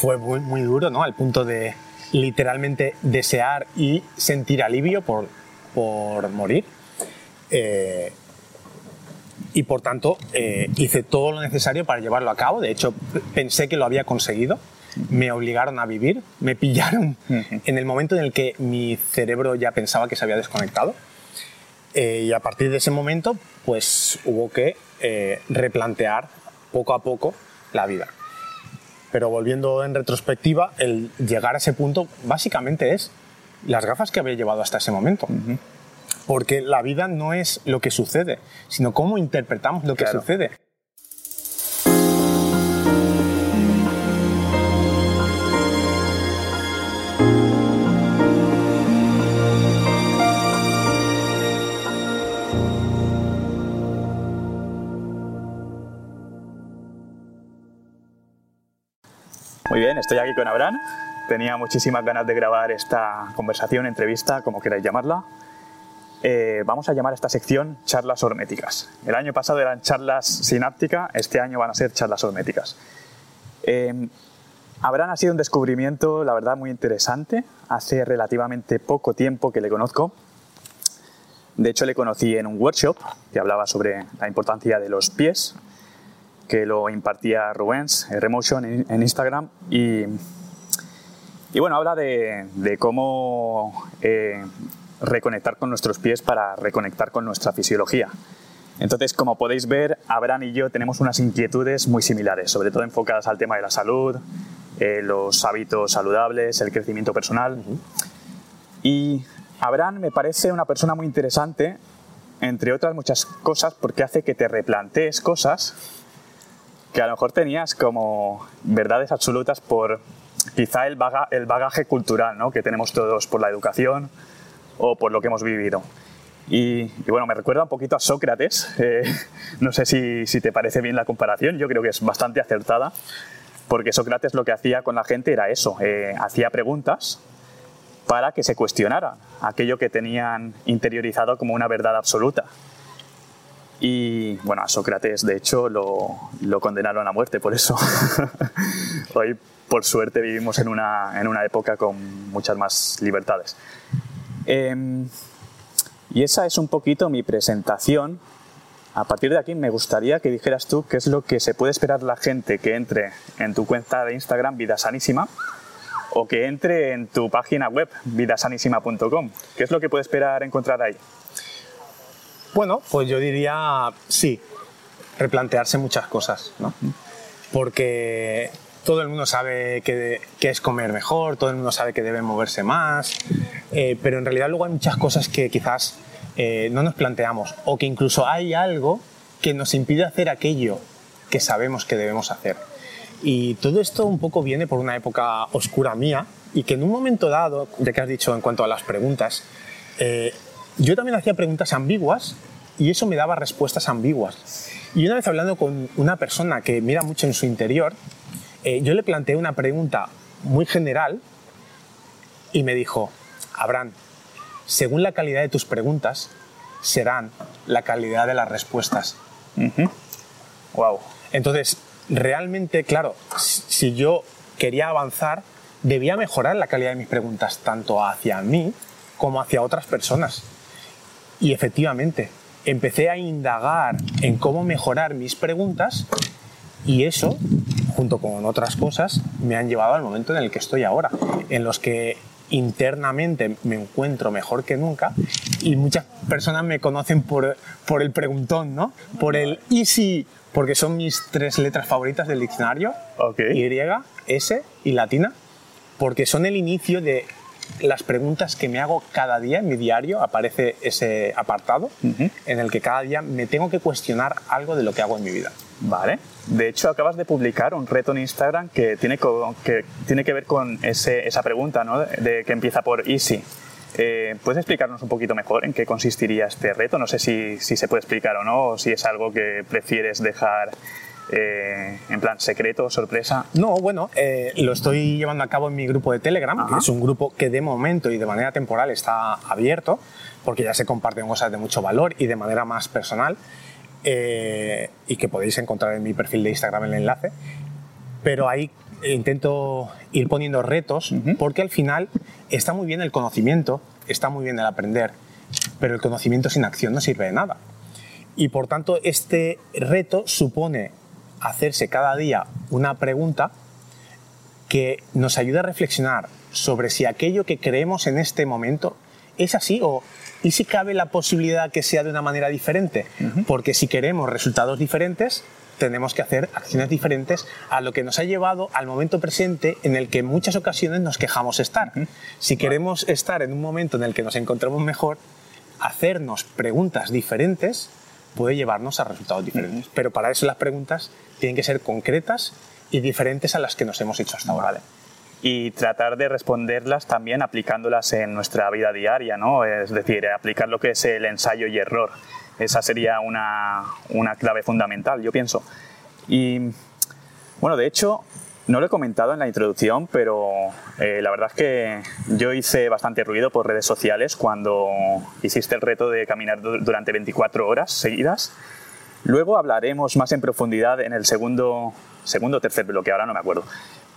fue muy, muy duro, ¿no? Al punto de literalmente desear y sentir alivio por, por morir. Eh, y por tanto eh, hice todo lo necesario para llevarlo a cabo. De hecho, pensé que lo había conseguido. Me obligaron a vivir, me pillaron en el momento en el que mi cerebro ya pensaba que se había desconectado. Eh, y a partir de ese momento, pues hubo que replantear poco a poco la vida. Pero volviendo en retrospectiva, el llegar a ese punto básicamente es las gafas que había llevado hasta ese momento. Porque la vida no es lo que sucede, sino cómo interpretamos lo que sucede. Muy bien, estoy aquí con Abraham. Tenía muchísimas ganas de grabar esta conversación, entrevista, como queráis llamarla. Eh, vamos a llamar a esta sección charlas horméticas. El año pasado eran charlas sináptica, este año van a ser charlas horméticas. Eh, Abraham ha sido un descubrimiento, la verdad, muy interesante. Hace relativamente poco tiempo que le conozco. De hecho, le conocí en un workshop que hablaba sobre la importancia de los pies que lo impartía Rubens, eh, Remotion, en Instagram. Y, y bueno, habla de, cómo eh, reconectar con nuestros pies para reconectar con nuestra fisiología. Entonces, como podéis ver, Abraham y yo tenemos unas inquietudes muy similares, sobre todo enfocadas al tema de la salud, eh, los hábitos saludables, el crecimiento personal. Y Abraham me parece una persona muy interesante, entre otras muchas cosas, porque hace que te replantees cosas que a lo mejor tenías como verdades absolutas por quizá el, bagaje cultural que tenemos todos por la educación o por lo que hemos vivido. Y, bueno, me recuerda un poquito a Sócrates. Eh, no sé si, te parece bien la comparación, yo creo que es bastante acertada, porque Sócrates lo que hacía con la gente era eso, eh, hacía preguntas para que se cuestionara aquello que tenían interiorizado como una verdad absoluta. Y bueno, a Sócrates de hecho lo, condenaron a muerte por eso. Hoy por suerte vivimos en una, en una época con muchas más libertades. Em, y esa es un poquito mi presentación. A partir de aquí me gustaría que dijeras tú qué es lo que se puede esperar la gente que entre en tu cuenta de Instagram Vida Sanísima o que entre en tu página web vidasanísima.com. ¿Qué es lo que puede esperar encontrar ahí? Bueno, pues yo diría sí, replantearse muchas cosas, ¿no? Porque todo el mundo sabe que, es comer mejor, todo el mundo sabe que debe moverse más, eh, pero en realidad luego hay muchas cosas que quizás eh, no nos planteamos o que incluso hay algo que nos impide hacer aquello que sabemos que debemos hacer. Y todo esto un poco viene por una época oscura mía y que en un momento dado, ya que has dicho en cuanto a las preguntas, eh, yo también hacía preguntas ambiguas y eso me daba respuestas ambiguas. Y una vez hablando con una persona que mira mucho en su interior, eh, yo le planteé una pregunta muy general y me dijo, Abraham, según la calidad de tus preguntas, serán la calidad de las respuestas. Wow. Entonces, realmente, claro, si yo quería avanzar, debía mejorar la calidad de mis preguntas, tanto hacia mí como hacia otras personas. Y efectivamente, empecé a indagar en cómo mejorar mis preguntas y eso, junto con otras cosas, me han llevado al momento en el que estoy ahora, en los que internamente me encuentro mejor que nunca y muchas personas me conocen por, por el preguntón, ¿no? Por el easy, porque son mis tres letras favoritas del diccionario, Y, S y latina, porque son el inicio de las preguntas que me hago cada día en mi diario, aparece ese apartado en el que cada día me tengo que cuestionar algo de lo que hago en mi vida. Vale. De hecho, acabas de publicar un reto en Instagram que tiene, que, tiene que ver con esa pregunta, ¿no? De, que empieza por easy. Eh, ¿Puedes explicarnos un poquito mejor en qué consistiría este reto? No sé si, si se puede explicar o no, o si es algo que prefieres dejar eh, en plan secreto, sorpresa? No, bueno, eh, lo estoy llevando a cabo en mi grupo de Telegram, que es un grupo que de momento y de manera temporal está abierto, porque ya se comparten cosas de mucho valor y de manera más personal, eh, y que podéis encontrar en mi perfil de Instagram el enlace. Pero ahí intento ir poniendo retos porque al final está muy bien el conocimiento, está muy bien el aprender, pero el conocimiento sin acción no sirve de nada. Y por tanto este reto supone hacerse cada día una pregunta que nos ayuda a reflexionar sobre si aquello que creemos en este momento es así o y si cabe la posibilidad que sea de una manera diferente, porque si queremos resultados diferentes, tenemos que hacer acciones diferentes a lo que nos ha llevado al momento presente en el que en muchas ocasiones nos quejamos estar. Si queremos estar en un momento en el que nos encontramos mejor, hacernos preguntas diferentes puede llevarnos a resultados diferentes. Pero para eso las preguntas tienen que ser concretas y diferentes a las que nos hemos hecho hasta ahora y tratar de responderlas también aplicándolas en nuestra vida diaria, ¿no? Es decir, aplicar lo que es el ensayo y error. Esa sería una, una clave fundamental, yo pienso. Y bueno, de hecho, no lo he comentado en la introducción, pero eh, la verdad es que yo hice bastante ruido por redes sociales cuando hiciste el reto de caminar durante 24 horas seguidas. Luego hablaremos más en profundidad en el segundo, segundo o tercer bloque, ahora no me acuerdo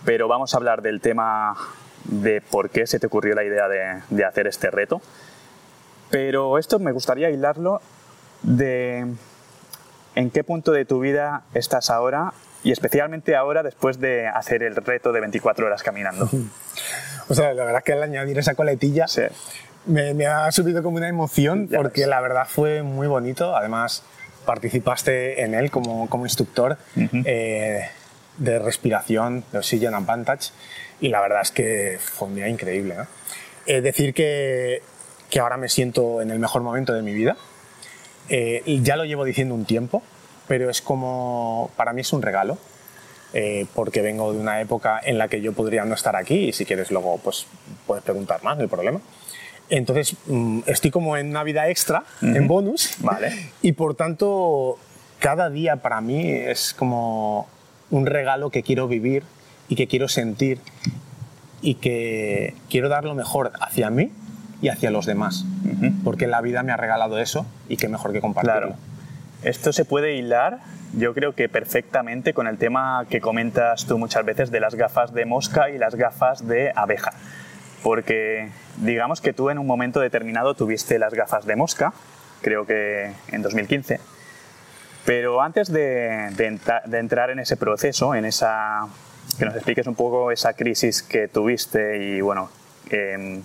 pero vamos a hablar del tema de por qué se te ocurrió la idea de, hacer este reto. Pero esto me gustaría hilarlo de en qué punto de tu vida estás ahora y especialmente ahora después de hacer el reto de 24 horas caminando. O sea, la verdad es que al añadir esa coletilla me, ha subido como una emoción porque la verdad fue muy bonito. Además, participaste en él como, como instructor de respiración, de Oxygen Advantage, y la verdad es que fue un día increíble. Es decir que, que, ahora me siento en el mejor momento de mi vida. Eh, ya lo llevo diciendo un tiempo, pero es como, para mí es un regalo, eh, porque vengo de una época en la que yo podría no estar aquí y si quieres luego pues puedes preguntar más, no hay problema. Entonces mm, estoy como en una vida extra, en bonus, vale. y por tanto cada día para mí es como un regalo que quiero vivir y que quiero sentir y que quiero dar lo mejor hacia mí y hacia los demás. Porque la vida me ha regalado eso y qué mejor que compartirlo. Claro. Esto se puede hilar, yo creo que perfectamente con el tema que comentas tú muchas veces de las gafas de mosca y las gafas de abeja. Porque digamos que tú en un momento determinado tuviste las gafas de mosca, creo que en 2015, pero antes de, entrar en ese proceso, en esa, que nos expliques un poco esa crisis que tuviste y bueno, em,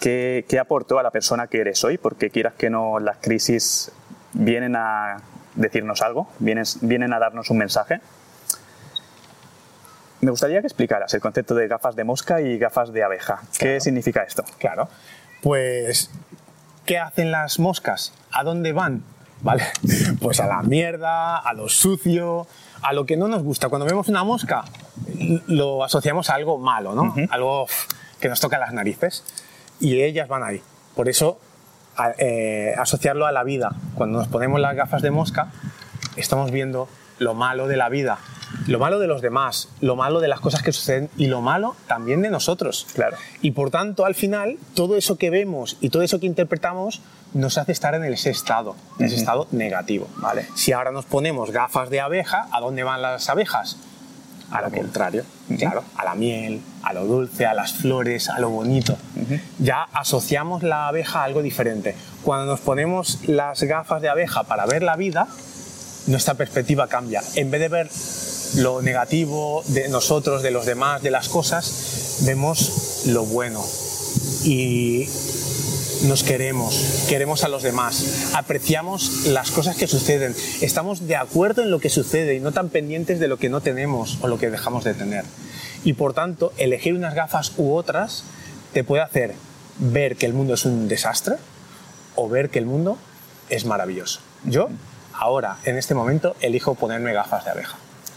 ¿qué, aportó a la persona que eres hoy? Porque quieras que no, las crisis vienen a decirnos algo, vienen, vienen a darnos un mensaje. Me gustaría que explicaras el concepto de gafas de mosca y gafas de abeja. ¿Qué significa esto? Claro. Pues, ¿qué hacen las moscas? ¿A dónde van? ¿vale? Pues a la mierda, a lo sucio, a lo que no nos gusta. Cuando vemos una mosca, lo asociamos a algo malo, ¿no? Algo que nos toca las narices. Y ellas van ahí. Por eso, eh, asociarlo a la vida. Cuando nos ponemos las gafas de mosca, estamos viendo lo malo de la vida, lo malo de los demás, lo malo de las cosas que suceden y lo malo también de nosotros. Claro. Y por tanto, al final, todo eso que vemos y todo eso que interpretamos nos hace estar en ese estado, en ese estado negativo. Vale. Si ahora nos ponemos gafas de abeja, ¿a dónde van las abejas? A lo contrario, claro, a la miel, a lo dulce, a las flores, a lo bonito. Ya asociamos la abeja a algo diferente. Cuando nos ponemos las gafas de abeja para ver la vida, nuestra perspectiva cambia. En vez de ver lo negativo de nosotros, de los demás, de las cosas, vemos lo bueno. Y nos queremos, queremos a los demás, apreciamos las cosas que suceden, estamos de acuerdo en lo que sucede y no tan pendientes de lo que no tenemos o lo que dejamos de tener. Y por tanto, elegir unas gafas u otras te puede hacer ver que el mundo es un desastre o ver que el mundo es maravilloso. Yo, ahora, en este momento, elijo ponerme gafas de abeja.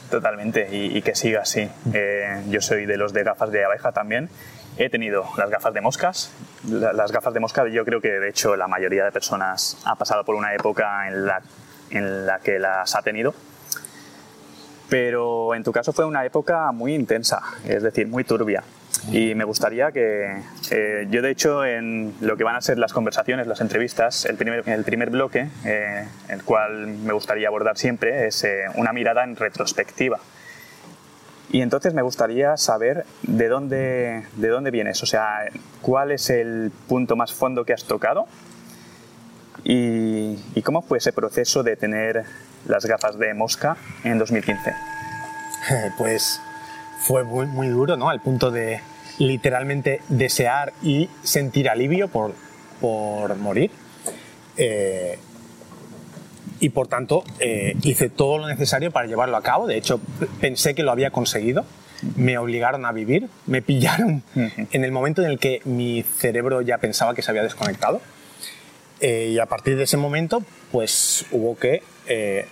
Totalmente, y, que siga así. Eh, yo soy de los de gafas de abeja también He tenido las gafas de moscas. Las gafas de mosca yo creo que de hecho la mayoría de personas ha pasado por una época en la, en la que las ha tenido. Pero en tu caso fue una época muy intensa, es decir, muy turbia. Y me gustaría que eh, yo de hecho en lo que van a ser las conversaciones, las entrevistas, el primer, el primer bloque, eh, el cual me gustaría abordar siempre, es eh, una mirada en retrospectiva Y entonces me gustaría saber de dónde, de dónde vienes, o sea, cuál es el punto más fondo que has tocado y, cómo fue ese proceso de tener las gafas de mosca en 2015. Pues fue muy, muy duro, ¿no? Al punto de literalmente desear y sentir alivio por, por morir. Eh, y por tanto eh, hice todo lo necesario para llevarlo a cabo. De hecho, pensé que lo había conseguido. Me obligaron a vivir, me pillaron en el momento en el que mi cerebro ya pensaba que se había desconectado. Eh, y a partir de ese momento, pues hubo que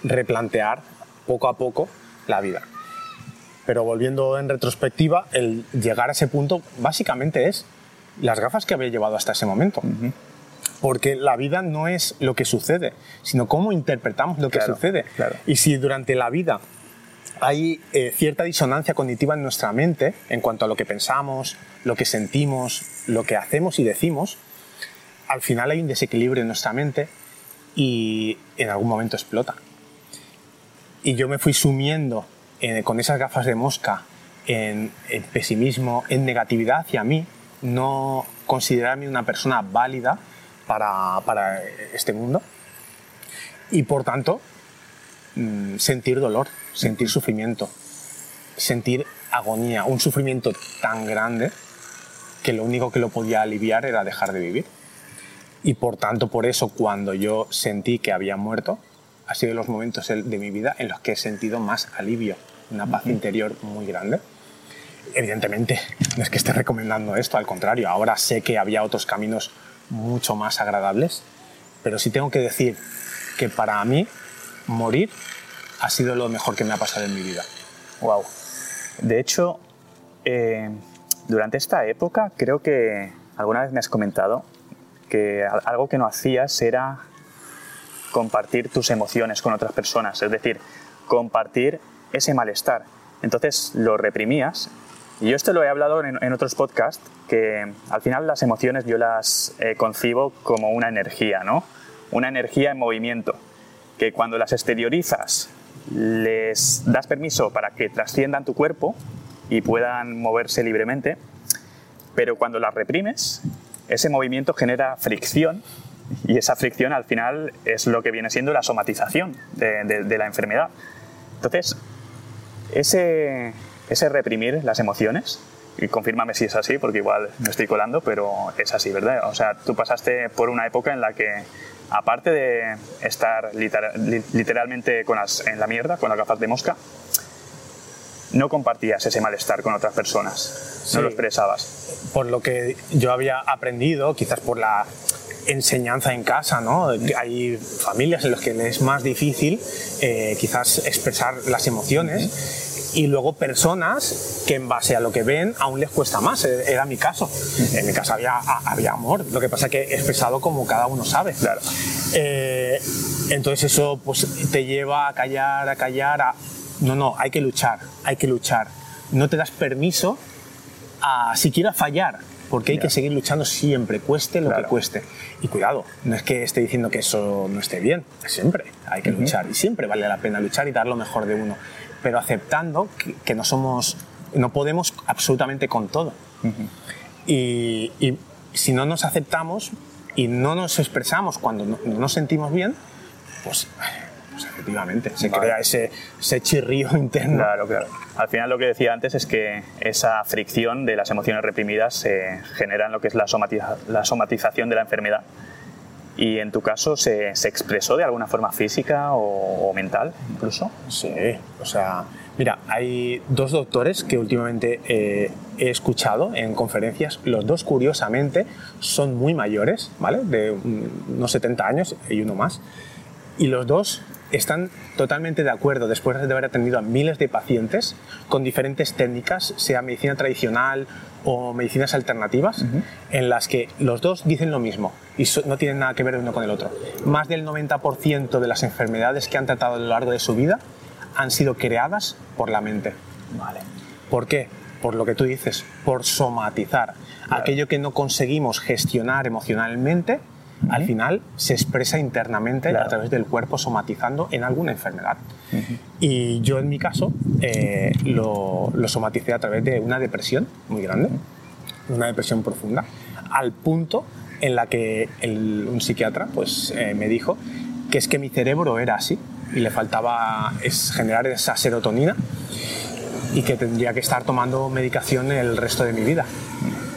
replantear poco a poco la vida. Pero volviendo en retrospectiva, el llegar a ese punto básicamente es las gafas que había llevado hasta ese momento. Porque la vida no es lo que sucede, sino cómo interpretamos lo que sucede. Y si durante la vida hay eh, cierta disonancia cognitiva en nuestra mente en cuanto a lo que pensamos, lo que sentimos, lo que hacemos y decimos, al final hay un desequilibrio en nuestra mente y en algún momento explota. Y yo me fui sumiendo con esas gafas de mosca en, pesimismo, en negatividad hacia mí, no considerarme una persona válida para, para este mundo y por tanto mm, sentir dolor, sentir sufrimiento, sentir agonía, un sufrimiento tan grande que lo único que lo podía aliviar era dejar de vivir. Y por tanto, por eso cuando yo sentí que había muerto, ha sido los momentos de mi vida en los que he sentido más alivio, una paz interior muy grande. Evidentemente, no es que esté recomendando esto, al contrario, ahora sé que había otros caminos mucho más agradables, pero sí tengo que decir que para mí morir ha sido lo mejor que me ha pasado en mi vida. Wow. De hecho, eh, durante esta época creo que alguna vez me has comentado que algo que no hacías era compartir tus emociones con otras personas, es decir, compartir ese malestar. Entonces lo reprimías. Y yo esto lo he hablado en, otros podcasts, que al final las emociones yo las eh, concibo como una energía, ¿no? Una energía en movimiento, que cuando las exteriorizas les das permiso para que trasciendan tu cuerpo y puedan moverse libremente, pero cuando las reprimes, ese movimiento genera fricción y esa fricción al final es lo que viene siendo la somatización de, de la enfermedad. Entonces, ese, ese reprimir las emociones, y confírmame si es así, porque igual me estoy colando, pero es así, ¿verdad? O sea, tú pasaste por una época en la que, aparte de estar literalmente con las, en la mierda, con las gafas de mosca, no compartías ese malestar con otras personas, no lo expresabas. Por lo que yo había aprendido, quizás por la enseñanza en casa, ¿no? Hay familias en las que es más difícil eh, quizás expresar las emociones y luego personas que en base a lo que ven aún les cuesta más. Eh, era mi caso. En mi casa había, había amor, lo que pasa que he expresado como cada uno sabe. Claro. Eh, entonces eso pues, te lleva a callar, a callar, a... No, no, hay que luchar, hay que luchar. No te das permiso a siquiera fallar porque hay que seguir luchando siempre, cueste lo que cueste. Y cuidado, no es que esté diciendo que eso no esté bien, siempre hay que luchar y siempre vale la pena luchar y dar lo mejor de uno, pero aceptando que, no somos, no podemos absolutamente con todo. y, si no nos aceptamos y no nos expresamos cuando no, no nos sentimos bien, pues pues efectivamente, se crea ese, ese chirrío interno. Claro, claro. Al final lo que decía antes es que esa fricción de las emociones reprimidas se genera en lo que es la, la somatización de la enfermedad. ¿Y en tu caso se, se expresó de alguna forma física o, mental incluso? Sí, o sea, mira, hay dos doctores que últimamente eh, he escuchado en conferencias, los dos curiosamente son muy mayores, ¿vale? De unos 70 años y uno más, y los dos están totalmente de acuerdo después de haber atendido a miles de pacientes con diferentes técnicas, sea medicina tradicional o medicinas alternativas, en las que los dos dicen lo mismo y no tienen nada que ver uno con el otro. Más del 90% de las enfermedades que han tratado a lo largo de su vida han sido creadas por la mente. Vale. ¿Por qué? Por lo que tú dices, por somatizar. Aquello que no conseguimos gestionar emocionalmente, al final se expresa internamente a través del cuerpo somatizando en alguna enfermedad. Y yo en mi caso eh, lo, lo, somaticé a través de una depresión muy grande, una depresión profunda, al punto en la que un psiquiatra pues, eh, me dijo que es que mi cerebro era así y le faltaba es, generar esa serotonina y que tendría que estar tomando medicación el resto de mi vida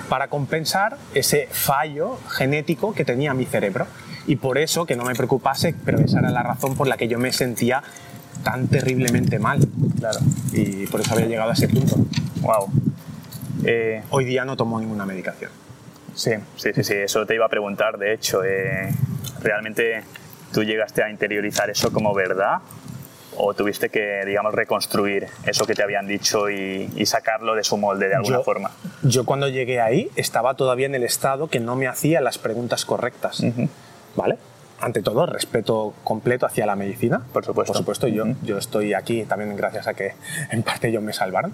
para compensar ese fallo genético que tenía mi cerebro. Y por eso, que no me preocupase, pero esa era la razón por la que yo me sentía tan terriblemente mal. Claro. Y por eso había llegado a ese punto. Wow. Eh, Hoy día no tomo ninguna medicación. Sí, sí, sí, sí, eso te iba a preguntar, de hecho. Eh, ¿Realmente tú llegaste a interiorizar eso como verdad o tuviste que, digamos, reconstruir eso que te habían dicho y, sacarlo de su molde de alguna forma? Yo cuando llegué ahí estaba todavía en el estado que no me hacía las preguntas correctas, ¿vale? Ante todo, respeto completo hacia la medicina. Por supuesto. Por supuesto, yo, yo estoy aquí también gracias a que en parte ellos me salvaron.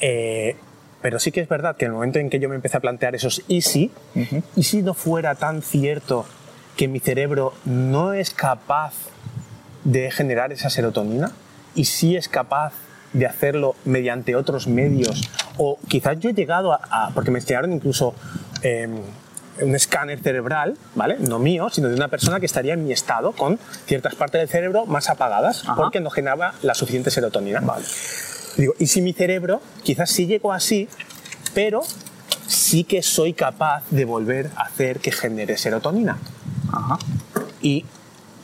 Eh, pero sí que es verdad que en el momento en que yo me empecé a plantear esos y si, y si no fuera tan cierto que mi cerebro no es capaz de generar esa serotonina y sí es capaz de hacerlo mediante otros medios. O quizás yo he llegado a, porque me enseñaron incluso em, un escáner cerebral, ¿vale? No mío, sino de una persona que estaría en mi estado con ciertas partes del cerebro más apagadas porque no generaba la suficiente serotonina. Vale. Digo, y si mi cerebro quizás sí llegó así, pero sí que soy capaz de volver a hacer que genere serotonina. Ajá. Y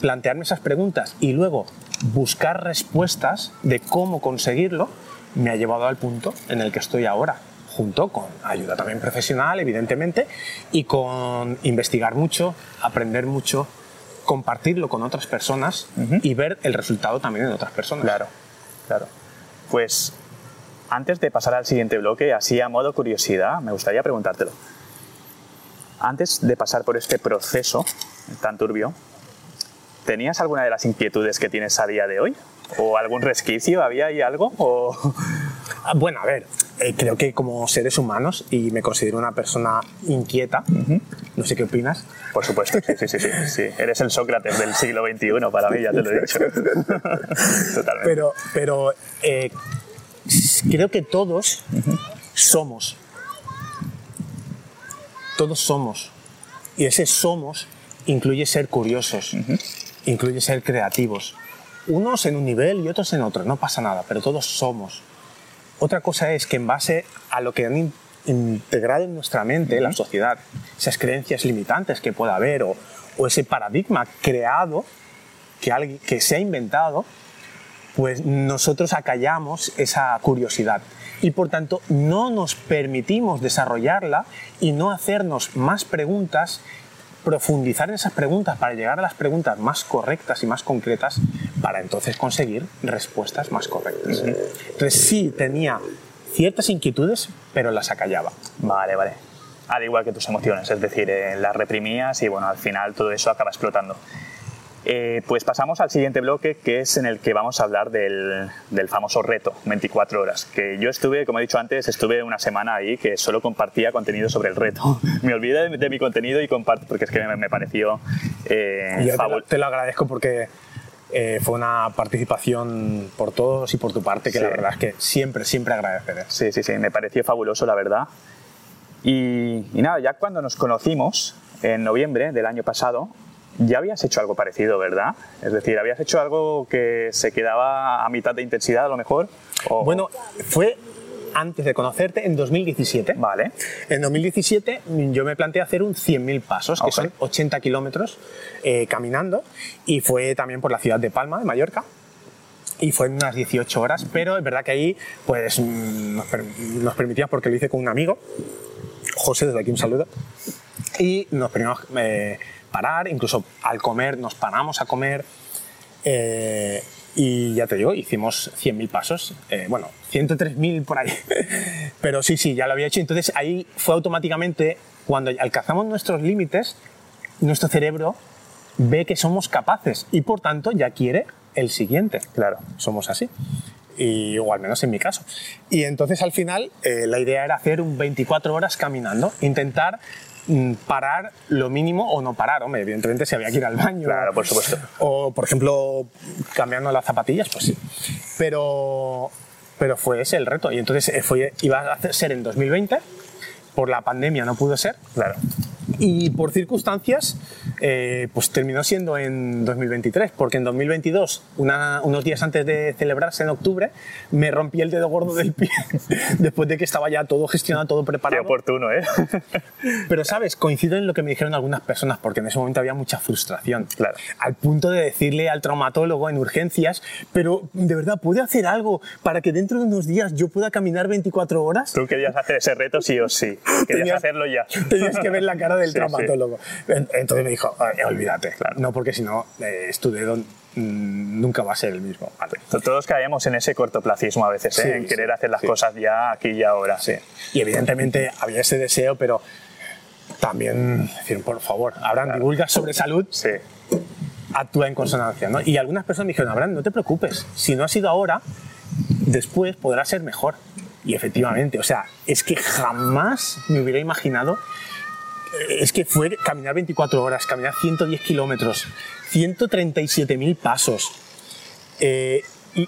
plantearme esas preguntas y luego buscar respuestas de cómo conseguirlo me ha llevado al punto en el que estoy ahora, junto con ayuda también profesional, evidentemente, y con investigar mucho, aprender mucho, compartirlo con otras personas y ver el resultado también en otras personas. Claro, claro. Pues antes de pasar al siguiente bloque, así a modo curiosidad, me gustaría preguntártelo. Antes de pasar por este proceso tan turbio, ¿Tenías alguna de las inquietudes que tienes a día de hoy? ¿O algún resquicio? ¿Había ahí algo? Ah, bueno, a ver, eh, creo que como seres humanos, y me considero una persona inquieta, no sé qué opinas. Por supuesto, sí, sí, sí, sí, Eres el Sócrates del siglo XXI, para mí, ya te lo he dicho. Totalmente. Pero, pero eh, creo que todos somos. Todos somos. Y ese somos incluye ser curiosos incluye ser creativos. Unos en un nivel y otros en otro, no pasa nada, pero todos somos. Otra cosa es que en base a lo que han integrado en nuestra mente, la sociedad, esas creencias limitantes que pueda haber o, ese paradigma creado que, alguien, que se ha inventado, pues nosotros acallamos esa curiosidad. Y por tanto no nos permitimos desarrollarla y no hacernos más preguntas profundizar en esas preguntas para llegar a las preguntas más correctas y más concretas para entonces conseguir respuestas más correctas. Entonces sí tenía ciertas inquietudes, pero las acallaba. Vale, vale. Al igual que tus emociones, es decir, eh, las reprimías y bueno, al final todo eso acaba explotando. Eh, pues pasamos al siguiente bloque, que es en el que vamos a hablar del, famoso reto, 24 horas. Que yo estuve, como he dicho antes, estuve una semana ahí que solo compartía contenido sobre el reto. me olvidé de, mi contenido y comparto, porque es que me, pareció eh, te, lo, agradezco porque eh, fue una participación por todos y por tu parte que la verdad es que siempre, siempre agradeceré. Sí, sí, sí, me pareció fabuloso, la verdad. Y, y nada, ya cuando nos conocimos, en noviembre del año pasado, ya habías hecho algo parecido, ¿verdad? Es decir, habías hecho algo que se quedaba a mitad de intensidad a lo mejor. Bueno, fue antes de conocerte en 2017. Vale. En 2017 yo me planteé hacer un 100.000 pasos, que son 80 kilómetros eh, caminando, y fue también por la ciudad de Palma, de Mallorca. Y fue en unas 18 horas, pero es verdad que ahí pues, mm, nos, permitía, porque lo hice con un amigo, José, desde aquí un saludo, y nos permitimos eh, parar, incluso al comer nos paramos a comer. Eh, y ya te digo, hicimos 100.000 pasos, eh, bueno, 103.000 por ahí, pero sí, sí, ya lo había hecho. Entonces ahí fue automáticamente, cuando alcanzamos nuestros límites, nuestro cerebro ve que somos capaces y por tanto ya quiere el siguiente. Claro. Somos así. y, o al menos en mi caso. Y entonces al final eh, la idea era hacer un 24 horas caminando, intentar parar lo mínimo o no parar, hombre, evidentemente si había que ir al baño. Claro, por supuesto. O, por ejemplo, cambiando las zapatillas, pues sí. Pero, pero fue ese el reto. Y entonces eh, fue, iba a ser en 2020, por la pandemia no pudo ser. Claro. Y por circunstancias, eh, pues terminó siendo en 2023, porque en 2022, unos días antes de celebrarse en octubre, me rompí el dedo gordo del pie, después de que estaba ya todo gestionado, todo preparado. Qué oportuno, ¿eh? Pero, ¿sabes? Coincido en lo que me dijeron algunas personas, porque en ese momento había mucha frustración. Claro. Al punto de decirle al traumatólogo en urgencias, pero de verdad, ¿puede hacer algo para que dentro de unos días yo pueda caminar 24 horas? Tú querías hacer ese reto sí o sí. Querías hacerlo ya. Tenías que ver la cara del traumatólogo. Entonces me dijo, olvídate, no, porque si no, eh, tu dedo mm, nunca va a ser el mismo. Todos caemos en ese cortoplacismo a veces, ¿eh? en querer hacer las cosas ya, aquí y ahora. Sí. Y evidentemente había ese deseo, pero también decir, por favor, Abraham, divulga sobre salud. Sí. Actúa en consonancia. ¿no? Y algunas personas me dijeron, Abraham, no te preocupes, si no ha sido ahora, después podrá ser mejor. Y efectivamente, o sea, es que jamás me hubiera imaginado es que fue caminar 24 horas, caminar 110 kilómetros, 137.000 pasos. Eh,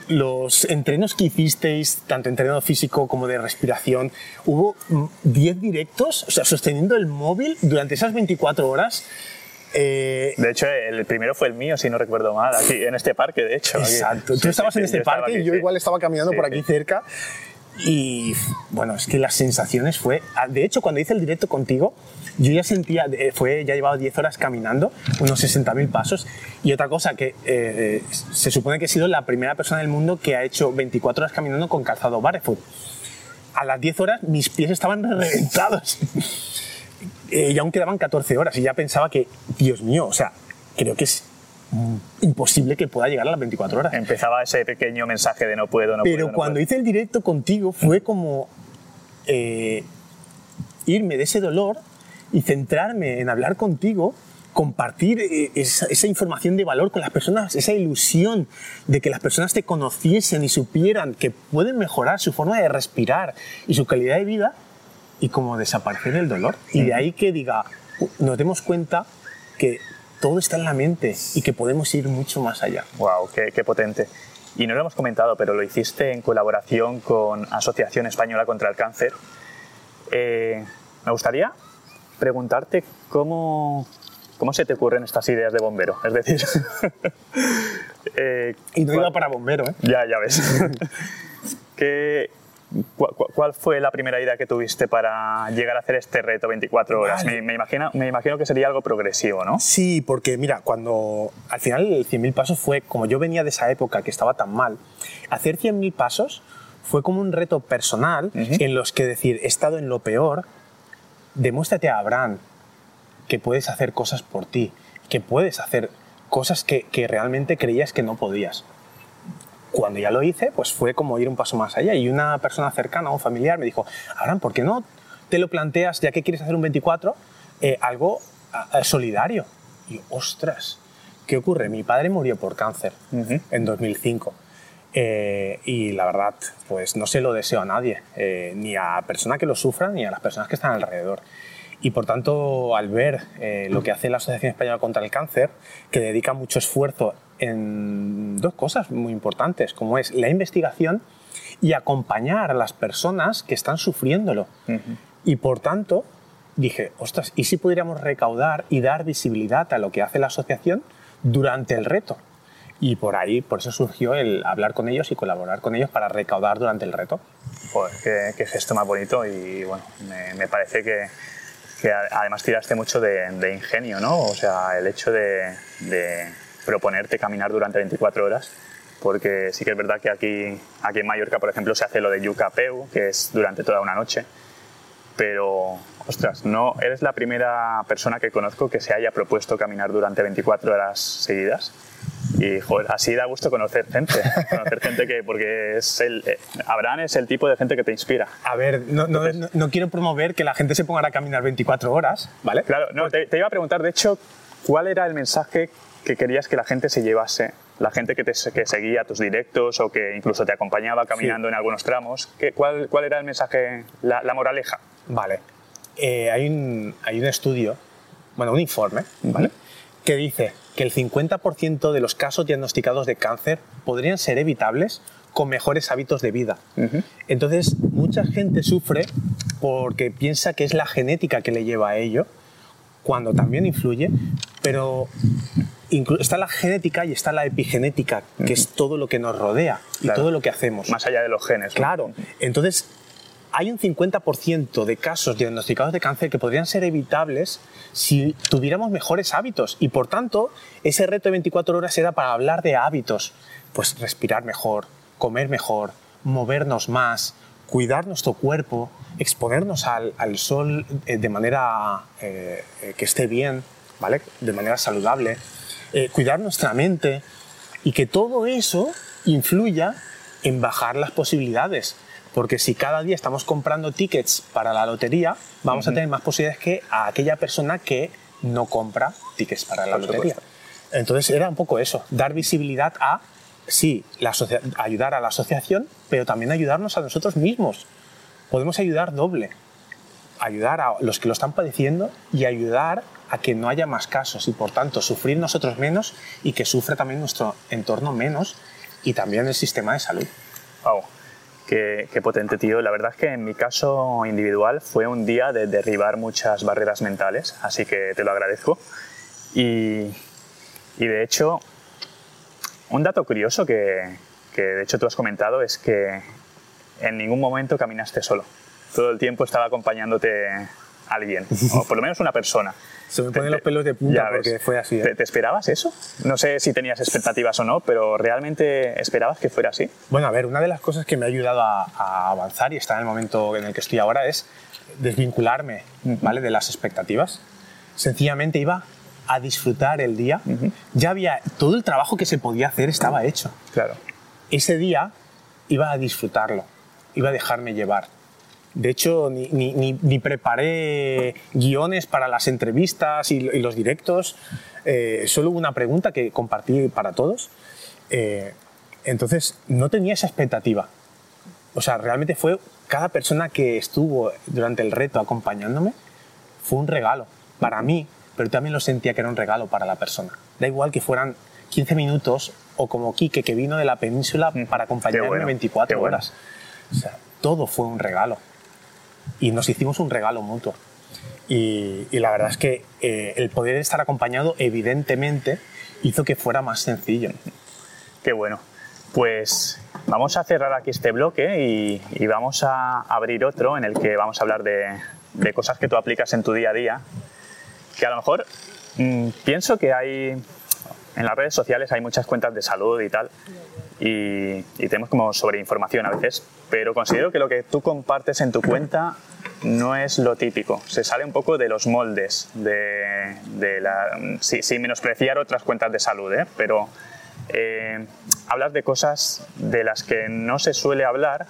los entrenos que hicisteis, tanto entreno físico como de respiración, hubo 10 directos, o sea, sosteniendo el móvil durante esas 24 horas. Eh, de hecho, el primero fue el mío, si no recuerdo mal, aquí en este parque, de hecho. Exacto. Tú estabas en este parque y yo igual estaba caminando por aquí cerca. Y bueno, es que las sensaciones fue. Ah, de hecho, cuando hice el directo contigo, yo ya sentía. Fue, ya llevaba 10 horas caminando, unos 60.000 pasos. Y otra cosa que eh, se supone que he sido la primera persona del mundo que ha hecho 24 horas caminando con calzado barefoot. A las 10 horas mis pies estaban reventados. Eh, y aún quedaban 14 horas. Y ya pensaba que, Dios mío, o sea, creo que es imposible que pueda llegar a las 24 horas. Empezaba ese pequeño mensaje de no puedo, no Pero puedo. Pero cuando hice el directo contigo fue como eh, irme de ese dolor y centrarme en hablar contigo, compartir eh, esa, esa, información de valor con las personas, esa ilusión de que las personas te conociesen y supieran que pueden mejorar su forma de respirar y su calidad de vida y como desaparecer el dolor. Y de ahí que diga, nos demos cuenta que todo está en la mente y que podemos ir mucho más allá. ¡Wow! Qué, potente! Y no lo hemos comentado, pero lo hiciste en colaboración con Asociación Española contra el Cáncer. Eh, me gustaría preguntarte cómo, cómo se te ocurren estas ideas de bombero. Es decir, eh, y no iba para bombero, ¿eh? Ya, ya ves. ¿Qué, ¿Cuál fue la primera idea que tuviste para llegar a hacer este reto 24 horas? Me, imagino, me imagino que sería algo progresivo, ¿no? Sí, porque mira, cuando al final el 100.000 pasos fue, como yo venía de esa época que estaba tan mal, hacer 100.000 pasos fue como un reto personal en los que decir, he estado en lo peor, demuéstrate a Abraham que puedes hacer cosas por ti, que puedes hacer cosas que, que realmente creías que no podías cuando ya lo hice, pues fue como ir un paso más allá. Y una persona cercana, un familiar, me dijo, Abraham, ¿por qué no te lo planteas, ya que quieres hacer un 24, eh, algo solidario? Y ostras, ¿qué ocurre? Mi padre murió por cáncer en 2005. Eh, y la verdad, pues no se lo deseo a nadie, eh, ni a la persona que lo sufra, ni a las personas que están alrededor. Y por tanto, al ver lo que hace la Asociación Española contra el Cáncer, que dedica mucho esfuerzo en dos cosas muy importantes, como es la investigación y acompañar a las personas que están sufriéndolo. Y por tanto, dije, ostras, ¿y si pudiéramos recaudar y dar visibilidad a lo que hace la asociación durante el reto? Y por ahí, por eso surgió el hablar con ellos y colaborar con ellos para recaudar durante el reto. Joder, qué, gesto más bonito y bueno, me, parece que, que, además tiraste mucho de, ingenio, ¿no? O sea, el hecho de proponerte caminar durante 24 horas, porque sí que es verdad que aquí, aquí en Mallorca, por ejemplo, se hace lo de Yucapeu, que es durante toda una noche, pero, ostras, no eres la primera persona que conozco que se haya propuesto caminar durante 24 horas seguidas. Y joder, así da gusto conocer gente, conocer gente que, porque es el, eh, Abraham es el tipo de gente que te inspira. A ver, no, no, no, quiero promover que la gente se ponga a caminar 24 horas, ¿vale? Claro, no, te, te, iba a preguntar, de hecho, ¿cuál era el mensaje que querías que la gente se llevase la gente que, te, que seguía tus directos o que incluso te acompañaba caminando en algunos tramos, ¿qué, cuál, ¿cuál, era el mensaje, la, la moraleja? Vale. Eh, hay, un, hay un estudio, bueno, un informe, ¿vale? que dice que el 50% de los casos diagnosticados de cáncer podrían ser evitables con mejores hábitos de vida. Entonces, mucha gente sufre porque piensa que es la genética que le lleva a ello, cuando también influye, pero está la genética y está la epigenética, que es todo lo que nos rodea y todo lo que hacemos. Más allá de los genes. Claro. Entonces, hay un 50% de casos diagnosticados de cáncer que podrían ser evitables si tuviéramos mejores hábitos. Y por tanto, ese reto de 24 horas era para hablar de hábitos. Pues respirar mejor, comer mejor, movernos más, cuidar nuestro cuerpo, exponernos al, sol eh, de manera eh, que esté bien, ¿vale? De manera saludable, eh, cuidar nuestra mente y que todo eso influya en bajar las posibilidades porque si cada día estamos comprando tickets para la lotería, vamos a tener más posibilidades que a aquella persona que no compra tickets para la lotería. Entonces era un poco eso, dar visibilidad a, sí, la ayudar a la asociación, pero también ayudarnos a nosotros mismos. Podemos ayudar doble, ayudar a los que lo están padeciendo y ayudar a que no haya más casos y por tanto sufrir nosotros menos y que sufra también nuestro entorno menos y también el sistema de salud. Wow. Qué, potente, tío. La verdad es que en mi caso individual fue un día de derribar muchas barreras mentales, así que te lo agradezco. Y, y de hecho, un dato curioso que, que de hecho tú has comentado es que en ningún momento caminaste solo. Todo el tiempo estaba acompañándote alguien, o por lo menos una persona. Se me ponen los pelos de punta porque fue así. ¿eh? ¿Te, esperabas eso? No sé si tenías expectativas o no, pero ¿realmente esperabas que fuera así? Bueno, a ver, una de las cosas que me ha ayudado a, avanzar y estar en el momento en el que estoy ahora es desvincularme ¿vale? de las expectativas. Sencillamente iba a disfrutar el día. Ya había todo el trabajo que se podía hacer estaba hecho. Claro. Ese día iba a disfrutarlo, iba a dejarme llevar. De hecho, ni, preparé guiones para las entrevistas y, los directos. Eh, solo hubo una pregunta que compartí para todos. Eh, entonces, no tenía esa expectativa. O sea, realmente fue cada persona que estuvo durante el reto acompañándome, fue un regalo para mí, pero también lo sentía que era un regalo para la persona. Da igual que fueran 15 minutos o como Quique, que vino de la península mm, para acompañarme 24 horas. O sea, todo fue un regalo y nos hicimos un regalo mutuo. Y, la verdad es que eh, el poder estar acompañado evidentemente hizo que fuera más sencillo. Qué bueno. Pues vamos a cerrar aquí este bloque y, vamos a abrir otro en el que vamos a hablar de, cosas que tú aplicas en tu día a día, que a lo mejor mm, pienso que hay, en las redes sociales hay muchas cuentas de salud y tal, y, tenemos como sobreinformación a veces, pero considero que lo que tú compartes en tu cuenta no es lo típico, se sale un poco de los moldes, de, la, sin menospreciar otras cuentas de salud, ¿eh? pero eh, hablas de cosas de las que no se suele hablar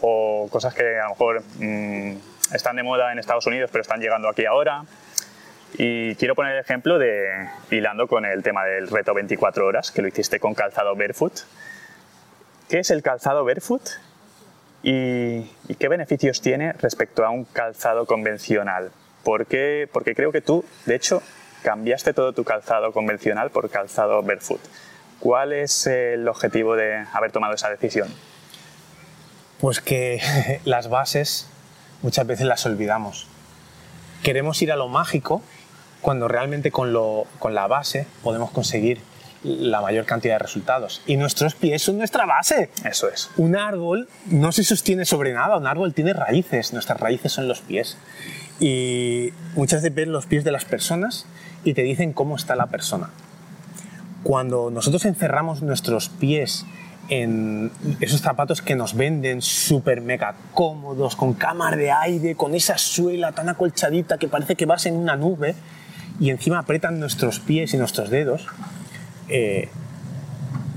o cosas que a lo mejor mm, están de moda en Estados Unidos pero están llegando aquí ahora. Y quiero poner el ejemplo de hilando con el tema del reto 24 horas, que lo hiciste con calzado barefoot. ¿Qué es el calzado barefoot y, qué beneficios tiene respecto a un calzado convencional? ¿Por qué? Porque creo que tú, de hecho, cambiaste todo tu calzado convencional por calzado barefoot. ¿Cuál es el objetivo de haber tomado esa decisión? Pues que las bases muchas veces las olvidamos. Queremos ir a lo mágico cuando realmente con, lo, con la base podemos conseguir la mayor cantidad de resultados. Y nuestros pies son nuestra base. Eso es. Un árbol no se sostiene sobre nada, un árbol tiene raíces, nuestras raíces son los pies. Y muchas veces ves los pies de las personas y te dicen cómo está la persona. Cuando nosotros encerramos nuestros pies en esos zapatos que nos venden súper mega cómodos, con cámara de aire, con esa suela tan acolchadita que parece que vas en una nube, y encima apretan nuestros pies y nuestros dedos, eh,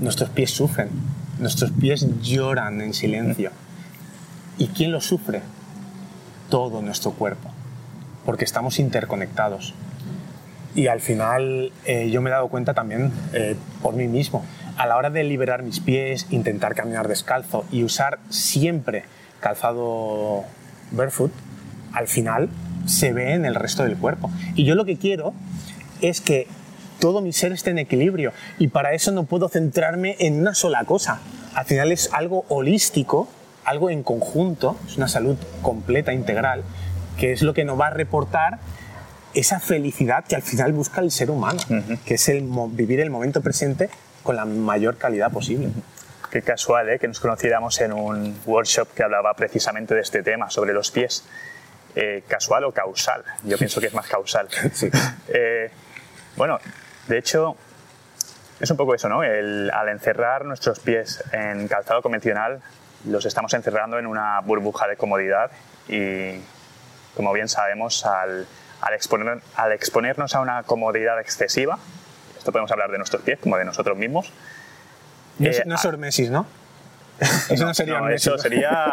nuestros pies sufren, nuestros pies lloran en silencio. ¿Y quién lo sufre? Todo nuestro cuerpo, porque estamos interconectados. Y al final eh, yo me he dado cuenta también eh, por mí mismo. a la hora de liberar mis pies, intentar caminar descalzo y usar siempre calzado barefoot, al final se ve en el resto del cuerpo. Y yo lo que quiero es que todo mi ser esté en equilibrio y para eso no puedo centrarme en una sola cosa. Al final es algo holístico, algo en conjunto, es una salud completa, integral, que es lo que nos va a reportar esa felicidad que al final busca el ser humano, que es el vivir el momento presente con la mayor calidad posible. Qué casual ¿eh? que nos conociéramos en un workshop que hablaba precisamente de este tema, sobre los pies. Eh, ¿Casual o causal? Yo pienso que es más causal. Eh, bueno, de hecho, es un poco eso, ¿no? al encerrar nuestros pies en calzado convencional, los estamos encerrando en una burbuja de comodidad y, como bien sabemos, al, exponer, al exponernos a una comodidad excesiva, esto podemos hablar de nuestros pies como de nosotros mismos. No, es, no ¿no? Eso no, sería Eso sería.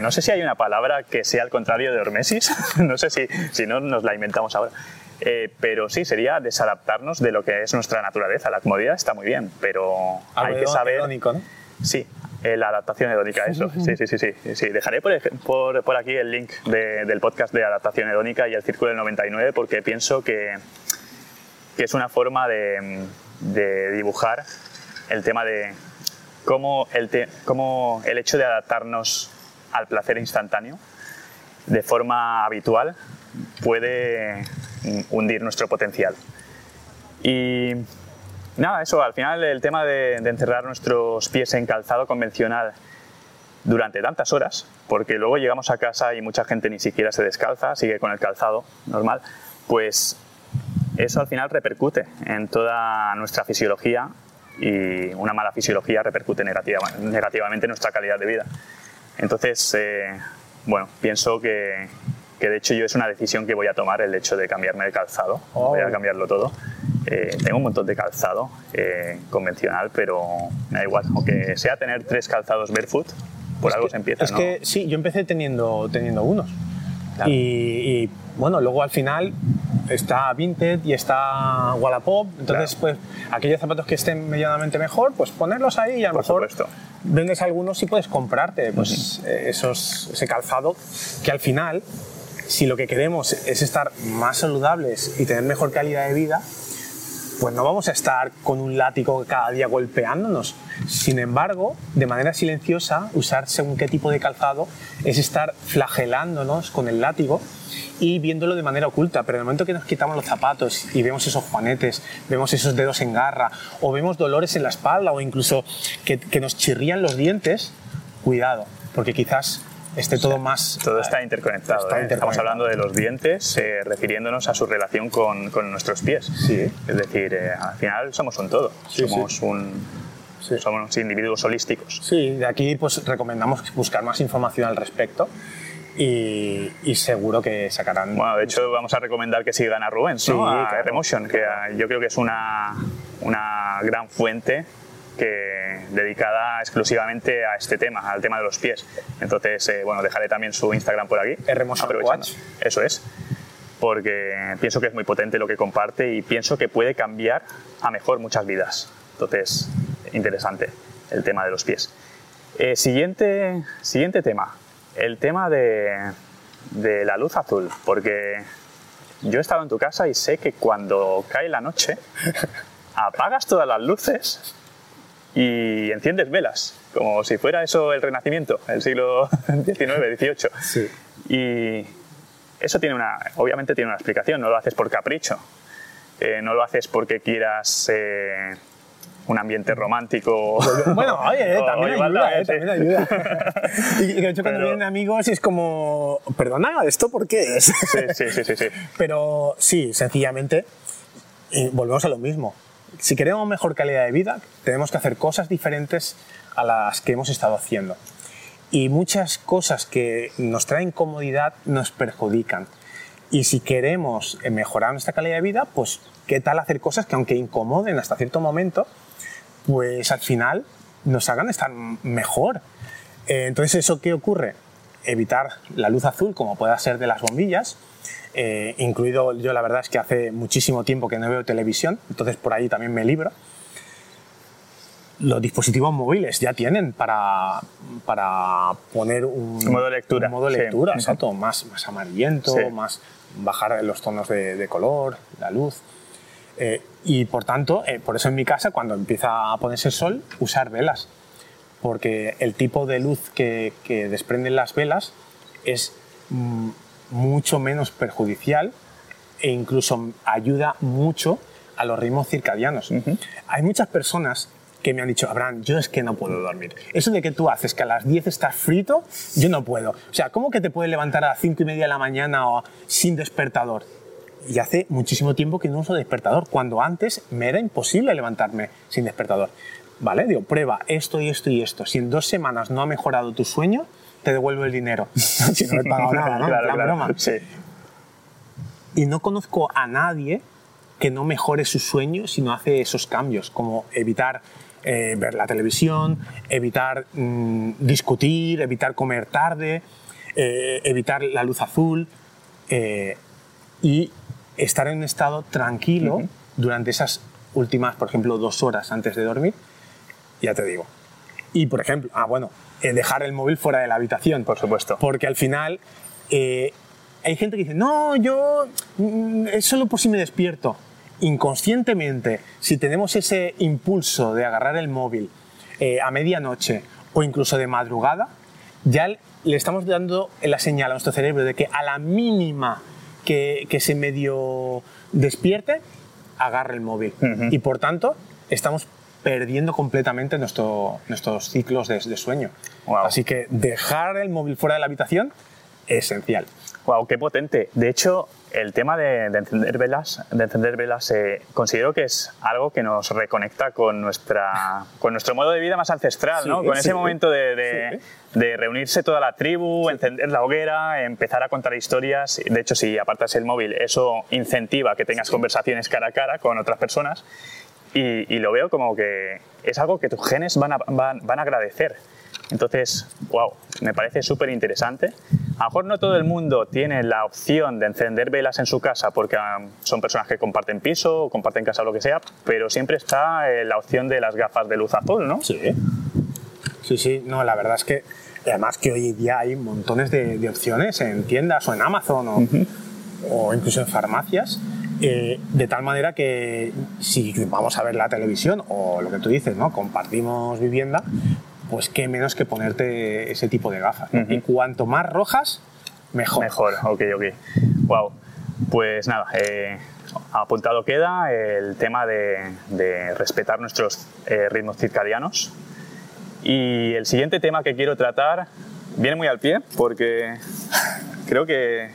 No sé si hay una palabra que sea al contrario de hormesis. No sé si, si no nos la inventamos ahora. Eh, pero sí, sería desadaptarnos de lo que es nuestra naturaleza. La comodidad está muy bien, pero hay que saber. ¿no? Sí, eh, la adaptación hedónica, eso. Sí, sí, sí. sí, sí. Dejaré por, por, por aquí el link del podcast de adaptación hedónica y el Círculo del 99 porque pienso que, que es una forma de, de dibujar el tema de cómo el, cómo el hecho de adaptarnos al placer instantáneo de forma habitual puede hundir nuestro potencial. Y nada, eso, al final el tema de, encerrar nuestros pies en calzado convencional durante tantas horas, porque luego llegamos a casa y mucha gente ni siquiera se descalza, sigue con el calzado normal, pues eso al final repercute en toda nuestra fisiología y una mala fisiología repercute negativamente en nuestra calidad de vida. Entonces, eh, bueno, pienso que, que de hecho yo es una decisión que voy a tomar el hecho de cambiarme de calzado, voy a oh. cambiarlo todo. Eh, tengo un montón de calzado eh, convencional, pero me da igual, aunque sea tener tres calzados barefoot, por algo se empieza. Es que sí, yo empecé teniendo, teniendo unos. Y, bueno, luego al final está Vinted y está Wallapop, entonces pues aquellos zapatos que estén medianamente mejor, pues ponerlos ahí y a lo mejor vendes algunos y puedes comprarte pues eh, esos, ese calzado que al final si lo que queremos es estar más saludables y tener mejor calidad de vida, pues no vamos a estar con un látigo cada día golpeándonos. Sin embargo, de manera silenciosa, usar según qué tipo de calzado es estar flagelándonos con el látigo y viéndolo de manera oculta, pero en el momento que nos quitamos los zapatos y vemos esos juanetes, vemos esos dedos en garra, o vemos dolores en la espalda, o incluso que, que nos chirrían los dientes, cuidado, porque quizás esté todo más... Todo está interconectado. ¿eh? Estamos hablando de los dientes, eh, refiriéndonos a su relación con, con nuestros pies. Sí. Es decir, eh, al final somos un todo. somos un... Somos individuos holísticos. Sí, de aquí pues recomendamos buscar más información al respecto. Y, y, seguro que sacarán. Bueno, de hecho, vamos a recomendar que sigan a Rubens, sí, a claro. Remotion, que yo creo que es una, una gran fuente que, dedicada exclusivamente a este tema, al tema de los pies. Entonces, eh, bueno, dejaré también su Instagram por aquí. Hermoso aprovechando. Eso es. Porque pienso que es muy potente lo que comparte y pienso que puede cambiar a mejor muchas vidas. Entonces, interesante el tema de los pies. Eh, siguiente, siguiente tema, el tema de, de la luz azul, porque yo he estado en tu casa y sé que cuando cae la noche apagas todas las luces y enciendes velas, como si fuera eso el Renacimiento, el siglo XIX, XVIII. Sí. Y eso tiene una, obviamente tiene una explicación, no lo haces por capricho, eh, no lo haces porque quieras eh, un ambiente romántico. Bueno, oye, eh, también, ayuda, también ayuda, y de hecho cuando vienen amigos es como, perdona, ¿esto por qué es? sí, sí, sí, sí. Pero sí, sencillamente, volvemos a lo mismo si queremos mejor calidad de vida, tenemos que hacer cosas diferentes a las que hemos estado haciendo. Y muchas cosas que nos traen comodidad nos perjudican. Y si queremos mejorar nuestra calidad de vida, pues qué tal hacer cosas que aunque incomoden hasta cierto momento, pues al final nos hagan estar mejor. Eh, entonces, ¿eso qué ocurre? Evitar la luz azul, como pueda ser de las bombillas, eh, incluido yo la verdad es que hace muchísimo tiempo que no veo televisión, entonces por ahí también me libro. los dispositivos móviles ya tienen para, para poner un, modo de lectura. un modo de sí. lectura, exacto, más, más amarillento, Sí. más bajar los tonos de, de color, la luz. Eh, y por tanto, eh, por eso en mi casa, cuando empieza a ponerse el sol, usar velas. Porque el tipo de luz que, que desprenden las velas es mm, mucho menos perjudicial e incluso ayuda mucho a los ritmos circadianos. Hay muchas personas que me han dicho, Abraham, yo es que no puedo dormir. Eso de que tú haces que a las 10 estás frito, yo no puedo. O sea, ¿cómo que te puedes levantar a las 5 y media de la mañana o sin despertador? Y hace muchísimo tiempo que no uso despertador, cuando antes me era imposible levantarme sin despertador. ¿Vale? Digo, prueba esto y esto y esto. Si en dos semanas no ha mejorado tu sueño, te devuelvo el dinero. si no he pagado nada, ¿no? Claro, claro. broma. Sí. Y no conozco a nadie que no mejore su sueño si no hace esos cambios, como evitar eh, ver la televisión, evitar mm, discutir, evitar comer tarde, eh, evitar la luz azul eh, y estar en un estado tranquilo durante esas últimas, por ejemplo, dos horas antes de dormir, ya te digo. Y, por ejemplo, ah, bueno, eh, dejar el móvil fuera de la habitación. Por supuesto. Porque al final eh, hay gente que dice, no, yo mm, es solo por si me despierto. Inconscientemente, si tenemos ese impulso de agarrar el móvil eh, a medianoche o incluso de madrugada, ya le estamos dando la señal a nuestro cerebro de que a la mínima que, que se medio despierte, agarre el móvil. Y por tanto, estamos perdiendo completamente nuestro- nuestros ciclos de, de sueño. Wow. Así que dejar el móvil fuera de la habitación es esencial. Wow, qué potente. De hecho, el tema de, de encender velas, de encender velas, eh, considero que es algo que nos reconecta con nuestra, con nuestro modo de vida más ancestral, Sí, ¿no? Con sí. ese momento de, de- Sí. de reunirse toda la tribu, encender la hoguera, empezar a contar historias. De hecho, si apartas el móvil, eso incentiva que tengas conversaciones cara a cara con otras personas. Y, y lo veo como que es algo que tus genes van a, van, van a agradecer. Entonces, wow, me parece súper interesante. A lo mejor no todo el mundo tiene la opción de encender velas en su casa porque ah, son personas que comparten piso o comparten casa o lo que sea, pero siempre está eh, la opción de las gafas de luz azul, ¿no? Sí. Sí, sí. No, la verdad es que además que hoy día hay montones de, de opciones en tiendas o en Amazon o, o incluso en farmacias. Eh, de tal manera que si vamos a ver la televisión o lo que tú dices, ¿no? Compartimos vivienda, pues qué menos que ponerte ese tipo de gafas. Y cuanto más rojas, mejor. Mejor, ok, ok. Wow. Pues nada, eh, apuntado queda el tema de, de respetar nuestros eh, ritmos circadianos. Y el siguiente tema que quiero tratar viene muy al pie porque creo que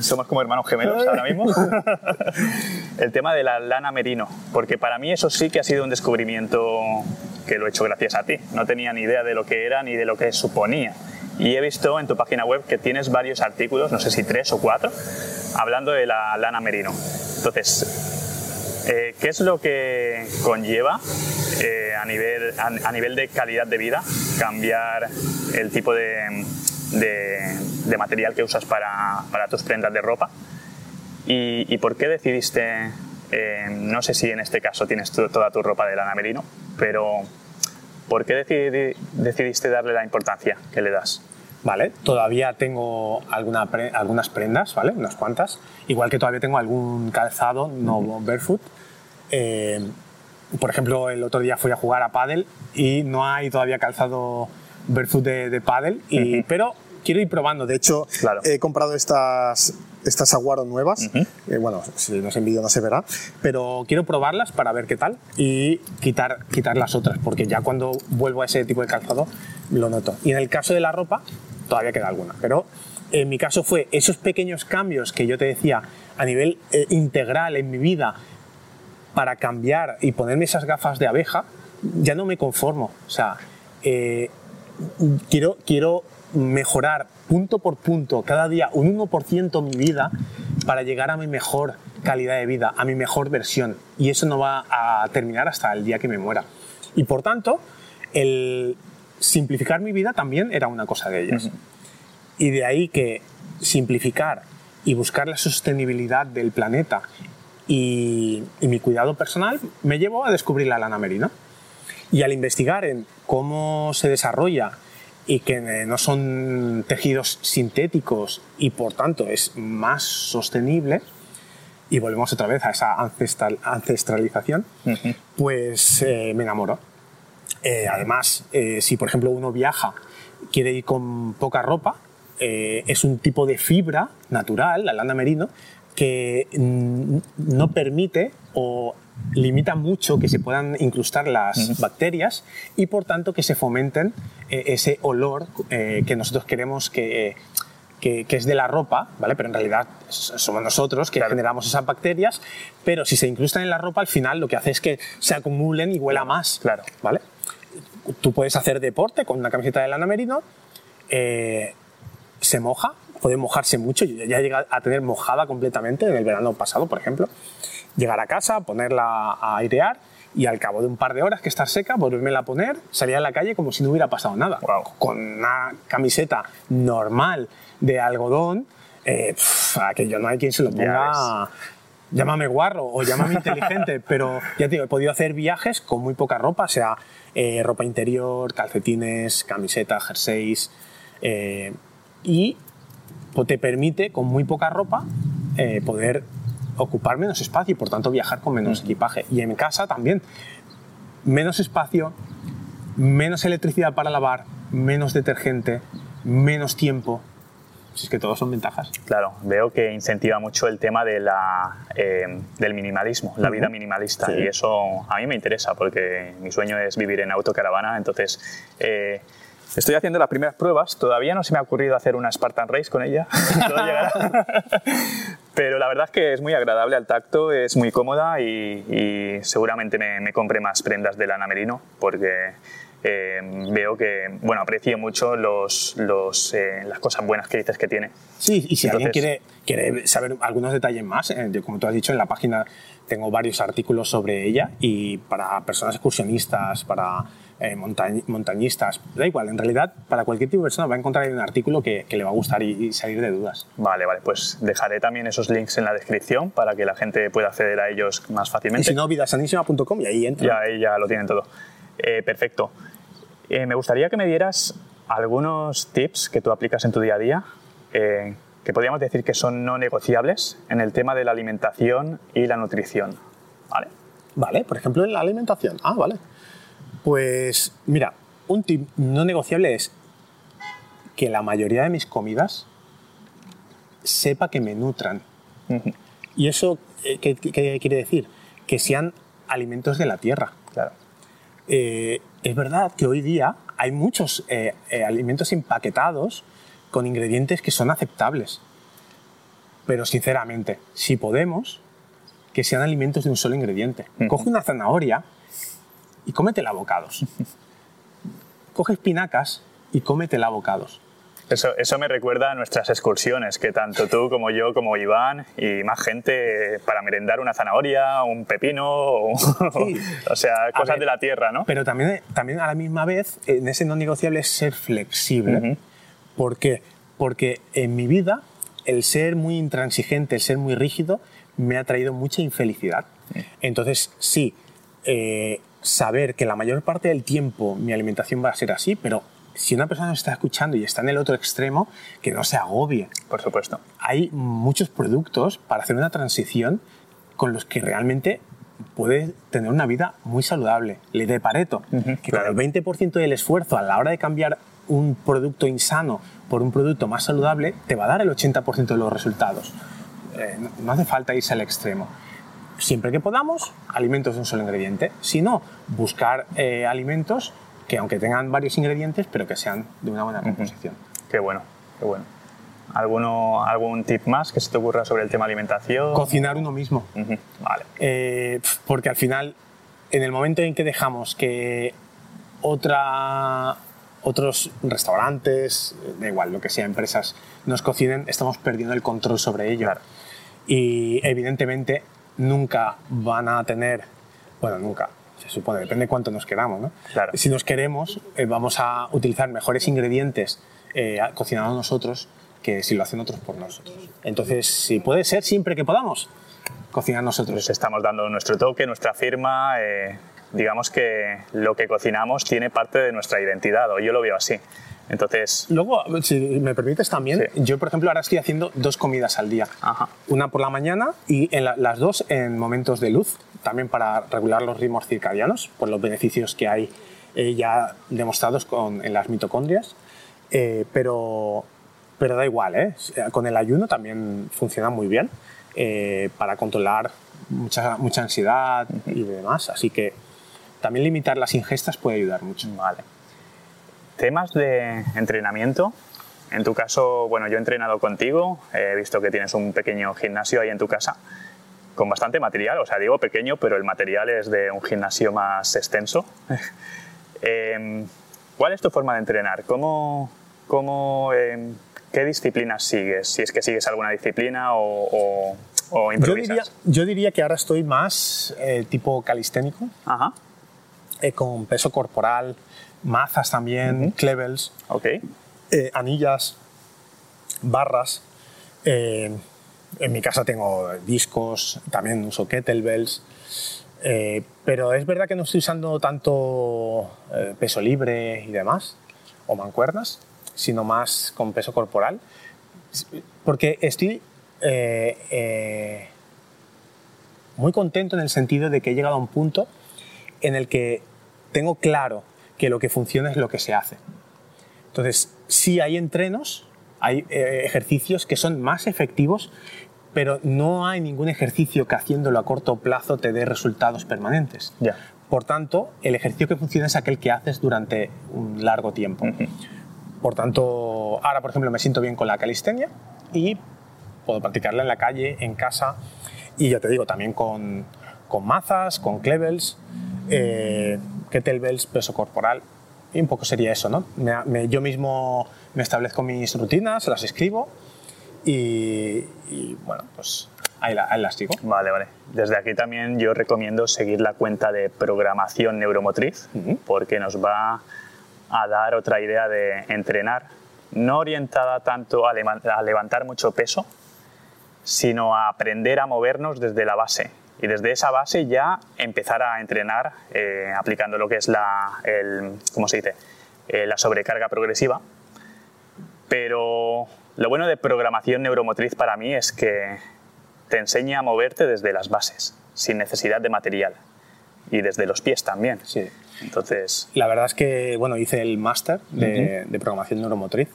somos como hermanos gemelos ahora mismo. el tema de la lana merino, porque para mí eso sí que ha sido un descubrimiento que lo he hecho gracias a ti. No tenía ni idea de lo que era ni de lo que suponía. Y he visto en tu página web que tienes varios artículos, no sé si tres o cuatro, hablando de la lana merino. Entonces, eh, ¿qué es lo que conlleva eh, a, nivel, a, a nivel de calidad de vida cambiar el tipo de, de- de material que usas para, para tus prendas de ropa? ¿Y, y por qué decidiste, eh, no sé si en este caso tienes tu- toda tu ropa de lana merino, pero ¿por qué decidi- decidiste darle la importancia que le das? ¿vale? Todavía tengo alguna pre- algunas prendas, ¿vale? Unas cuantas. Igual que todavía tengo algún calzado no barefoot. Eh, por ejemplo, el otro día fui a jugar a pádel y no hay todavía calzado barefoot de, de pádel, y, pero quiero ir probando. De hecho, Claro. he comprado estas, estas Aguaro nuevas. Eh, bueno, si no se envío no se verá, pero quiero probarlas para ver qué tal y quitar, quitar las otras, porque ya cuando vuelvo a ese tipo de calzado lo noto. Y en el caso de la ropa, todavía queda alguna, pero en mi caso fue esos pequeños cambios que yo te decía a nivel eh, integral en mi vida para cambiar y ponerme esas gafas de abeja, ya no me conformo. O sea, eh, quiero, quiero mejorar punto por punto, cada día un 1% mi vida para llegar a mi mejor calidad de vida, a mi mejor versión. Y eso no va a terminar hasta el día que me muera. Y por tanto, el simplificar mi vida también era una cosa de ellas. Y de ahí que simplificar y buscar la sostenibilidad del planeta y, y mi cuidado personal me llevó a descubrir la lana merino. Y al investigar en cómo se desarrolla y que eh, no son tejidos sintéticos y por tanto es más sostenible, y volvemos otra vez a esa ancestral, ancestralización, pues eh, me enamoro. Eh, además, si por ejemplo uno viaja, quiere ir con poca ropa, es un tipo de fibra natural, la lana merino, que no permite o limita mucho que se puedan incrustar las bacterias y por tanto que se fomenten eh, ese olor eh, que nosotros queremos que, que, es de la ropa, ¿vale? Pero en realidad somos nosotros que generamos esas bacterias, pero si se incrustan en la ropa, al final lo que hace es que se acumulen y huela más, claro. ¿vale? Tú puedes hacer deporte con una camiseta de lana merino, eh, se moja, puede mojarse mucho, ya llega a tener mojada completamente en el verano pasado, por ejemplo. Llegar a casa, ponerla a airear y al cabo de un par de horas que está seca, volverme a poner, salir a la calle como si no hubiera pasado nada. Con una camiseta normal de algodón, eh, aquello no hay quien se lo ponga. Llámame guarro o llámame inteligente, pero ya te digo, he podido hacer viajes con muy poca ropa, sea eh, ropa interior, calcetines, camiseta, jerseys, eh, y te permite con muy poca ropa poder ocupar menos espacio y por tanto viajar con menos equipaje. Y en casa también, menos espacio, menos electricidad para lavar, menos detergente, menos tiempo. Si es que todos son ventajas. Claro, veo que incentiva mucho el tema de la, eh, del minimalismo, la vida minimalista. Y eso a mí me interesa porque mi sueño es vivir en autocaravana. Entonces, eh, Estoy haciendo las primeras pruebas, todavía no se me ha ocurrido hacer una Spartan Race con ella, pero la verdad es que es muy agradable al tacto, es muy cómoda y, seguramente me, me, compre más prendas de lana merino porque eh, veo que, bueno, aprecio mucho los, los, eh, las cosas buenas que dices que tiene. Sí, y si alguien quiere, quiere saber algunos detalles más, eh, como tú has dicho, en la página tengo varios artículos sobre ella y para personas excursionistas, para montañistas, da igual, en realidad para cualquier tipo de persona va a encontrar un artículo que, que le va a gustar y, salir de dudas. Vale, vale, pues dejaré también esos links en la descripción para que la gente pueda acceder a ellos más fácilmente. Y si no, vidasanísima.com y ahí entra. Ya, ahí ya lo tienen todo. perfecto. Eh, me gustaría que me dieras algunos tips que tú aplicas en tu día a día, eh, que podríamos decir que son no negociables en el tema de la alimentación y la nutrición. ¿Vale? Vale, por ejemplo, en la alimentación. Ah, vale. Pues mira, un tip no negociable es que la mayoría de mis comidas sepa que me nutran. ¿Y eso ¿qué, quiere decir? Que sean alimentos de la tierra. Claro. Eh, es verdad que hoy día hay muchos eh, eh, alimentos empaquetados con ingredientes que son aceptables. Pero sinceramente, si podemos, que sean alimentos de un solo ingrediente. Coge una zanahoria y cómetela a bocados. Coge espinacas y cómetela a bocados. Eso, eso, me recuerda a nuestras excursiones, que tanto tú como yo, como Iván y más gente, para merendar una zanahoria, un pepino, o, sea, cosas de la tierra, ¿no? Pero también, también a la misma vez, en ese no negociable es ser flexible. ¿Por qué? Porque en mi vida, el ser muy intransigente, el ser muy rígido, me ha traído mucha infelicidad. Entonces, sí, eh, saber que la mayor parte del tiempo mi alimentación va a ser así, pero si una persona nos está escuchando y está en el otro extremo, que no se agobie. Por supuesto. Hay muchos productos para hacer una transición con los que realmente puede tener una vida muy saludable. Ley de Pareto, que con el 20% del esfuerzo a la hora de cambiar un producto insano por un producto más saludable, te va a dar el 80% de los resultados. Eh, no hace falta irse al extremo. Siempre que podamos, alimentos de un solo ingrediente. Si no, buscar eh, alimentos que aunque tengan varios ingredientes, pero que sean de una buena composición. Qué bueno, qué bueno. ¿Alguno, ¿Algún tip más que se te ocurra sobre el tema alimentación? Cocinar uno mismo. Vale. Eh, porque al final, en el momento en que dejamos que otra, otros restaurantes, da igual, lo que sea, empresas, nos cocinen, estamos perdiendo el control sobre ello. Y evidentemente nunca van a tener, bueno, nunca, se supone, depende de cuánto nos queramos. ¿no? Claro. Si nos queremos, eh, vamos a utilizar mejores ingredientes eh, cocinados nosotros que si lo hacen otros por nosotros. Entonces, si puede ser siempre que podamos, cocinar nosotros. estamos dando nuestro toque, nuestra firma, eh, digamos que lo que cocinamos tiene parte de nuestra identidad, o yo lo veo así. Entonces, Luego, si me permites también, Sí. yo por ejemplo ahora estoy haciendo dos comidas al día. Ajá. Una por la mañana y en la- las dos en momentos de luz, también para regular los ritmos circadianos, por los beneficios que hay eh, ya demostrados con, en las mitocondrias. Eh, pero, pero da igual, ¿eh? con el ayuno también funciona muy bien eh, para controlar mucha, mucha ansiedad y demás. Así que también limitar las ingestas puede ayudar mucho. Vale. Temas de entrenamiento. En tu caso, bueno, yo he entrenado contigo, he visto que tienes un pequeño gimnasio ahí en tu casa con bastante material, o sea, digo pequeño, pero el material es de un gimnasio más extenso. Em, ¿Cuál es tu forma de entrenar? ¿Cómo, cómo, em, ¿Qué disciplinas sigues? Si es que sigues alguna disciplina o, o, o Yo improvisas. diría, yo diría que ahora estoy más eh, tipo calisténico, Ajá, eh, con peso corporal, mazas también, clevels, eh, anillas, barras. Eh, en mi casa tengo discos, también uso kettlebells. eh, pero es verdad que no estoy usando tanto peso libre y demás, o mancuernas, sino más con peso corporal. Porque estoy muy contento en el sentido de que he llegado a un punto en el que tengo claro que lo que funciona es lo que se hace. Entonces, sí hay entrenos, hay eh, ejercicios que son más efectivos, pero no hay ningún ejercicio que haciéndolo a corto plazo te dé resultados permanentes. Ya. Por tanto, el ejercicio que funciona es aquel que haces durante un largo tiempo. Por tanto, ahora, por ejemplo, me siento bien con la calistenia y puedo practicarla en la calle, en casa y ya te digo, también con, con mazas, con clevels, eh, kettlebells, peso corporal. Y un poco sería eso, ¿no? Me- me- yo mismo me establezco mis rutinas, las escribo y, y, bueno, pues ahí, la- ahí las digo. Vale, vale. Desde aquí también yo recomiendo seguir la cuenta de programación neuromotriz porque nos va a dar otra idea de entrenar, no orientada tanto a levantar mucho peso, sino a aprender a movernos desde la base. Y desde esa base ya empezar a entrenar eh, aplicando lo que es la, el, ¿cómo se dice? Eh, la sobrecarga progresiva. Pero lo bueno de programación neuromotriz para mí es que te enseña a moverte desde las bases, sin necesidad de material. Y desde los pies también. Sí. Entonces, La verdad es que, bueno, hice el máster de, de programación neuromotriz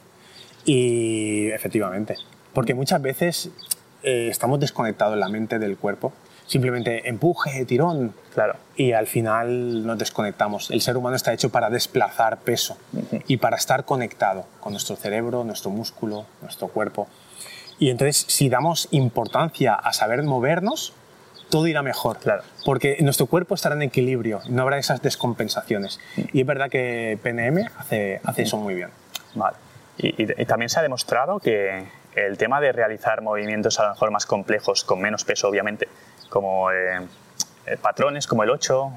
y efectivamente, porque muchas veces eh, estamos desconectados en la mente del cuerpo, simplemente empuje, tirón, claro, y al final nos desconectamos. El ser humano está hecho para desplazar peso y para estar conectado con nuestro cerebro, nuestro músculo, nuestro cuerpo. Y entonces, si damos importancia a saber movernos, todo irá mejor. Claro. Porque nuestro cuerpo estará en equilibrio, no habrá esas descompensaciones. Y es verdad que PNM hace, hace eso muy bien. Vale. Y, y- y también se ha demostrado que el tema de realizar movimientos a lo mejor más complejos, con menos peso obviamente, como eh, patrones como el 8,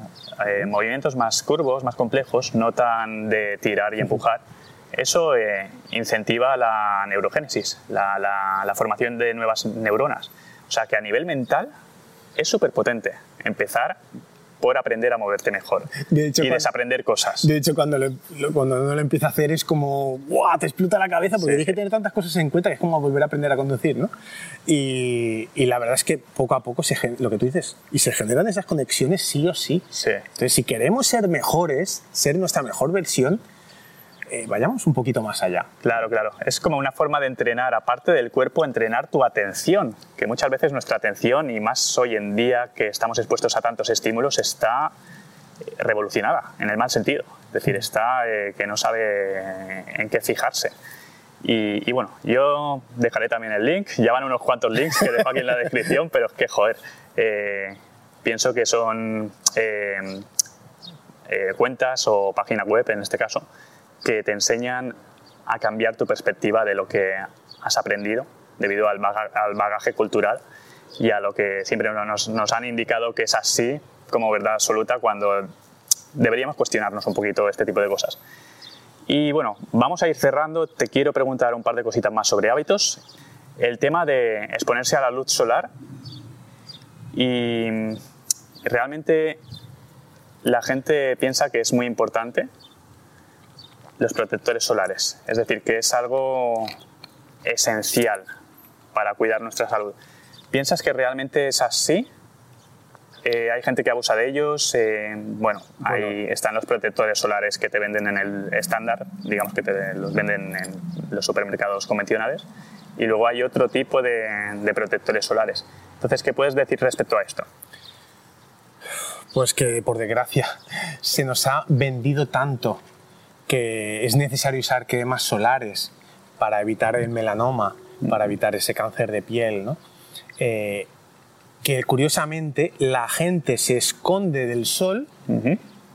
eh, movimientos más curvos, más complejos, no tan de tirar y empujar, eso eh, incentiva la neurogénesis, la, la- la formación de nuevas neuronas. O sea que a nivel mental es súper potente empezar por aprender a moverte mejor De hecho, y cuando- desaprender cosas. De hecho, cuando, lo- cuando uno lo empieza a hacer es como, ¡guau! Te explota la cabeza porque Sí. tienes que tener tantas cosas en cuenta que es como volver a aprender a conducir, ¿no? Y, y la verdad es que poco a poco, se, lo que tú dices, y se generan esas conexiones sí o sí. Sí. Entonces, si queremos ser mejores, ser nuestra mejor versión, eh, vayamos un poquito más allá. Claro, claro. Es como una forma de entrenar, aparte del cuerpo, entrenar tu atención, que muchas veces nuestra atención, y más hoy en día que estamos expuestos a tantos estímulos, está eh, revolucionada, en el mal sentido. Es decir, está eh, que no sabe en qué fijarse. Y, y bueno, yo dejaré también el link. Ya van unos cuantos links que dejo aquí en la descripción, pero es que, joder, eh, pienso que son eh, eh, cuentas o páginas web, en este caso, que te enseñan a cambiar tu perspectiva de lo que has aprendido debido al, baga- bagaje cultural y a lo que siempre nos, nos han indicado que es así como verdad absoluta cuando deberíamos cuestionarnos un poquito este tipo de cosas. Y bueno, vamos a ir cerrando. Te quiero preguntar un par de cositas más sobre hábitos. El tema de exponerse a la luz solar y realmente la gente piensa que es muy importante los protectores solares, es decir, que es algo esencial para cuidar nuestra salud. ¿Piensas que realmente es así? Eh, hay gente que abusa de ellos. Eh, bueno, ahí están los protectores solares que te venden en el estándar, digamos que te los venden en los supermercados convencionales. Y luego hay otro tipo de, de protectores solares. Entonces, ¿qué puedes decir respecto a esto? Pues que por desgracia se nos ha vendido tanto que es necesario usar cremas solares para evitar el melanoma, para evitar ese cáncer de piel, ¿no? Eh, que curiosamente la gente se esconde del sol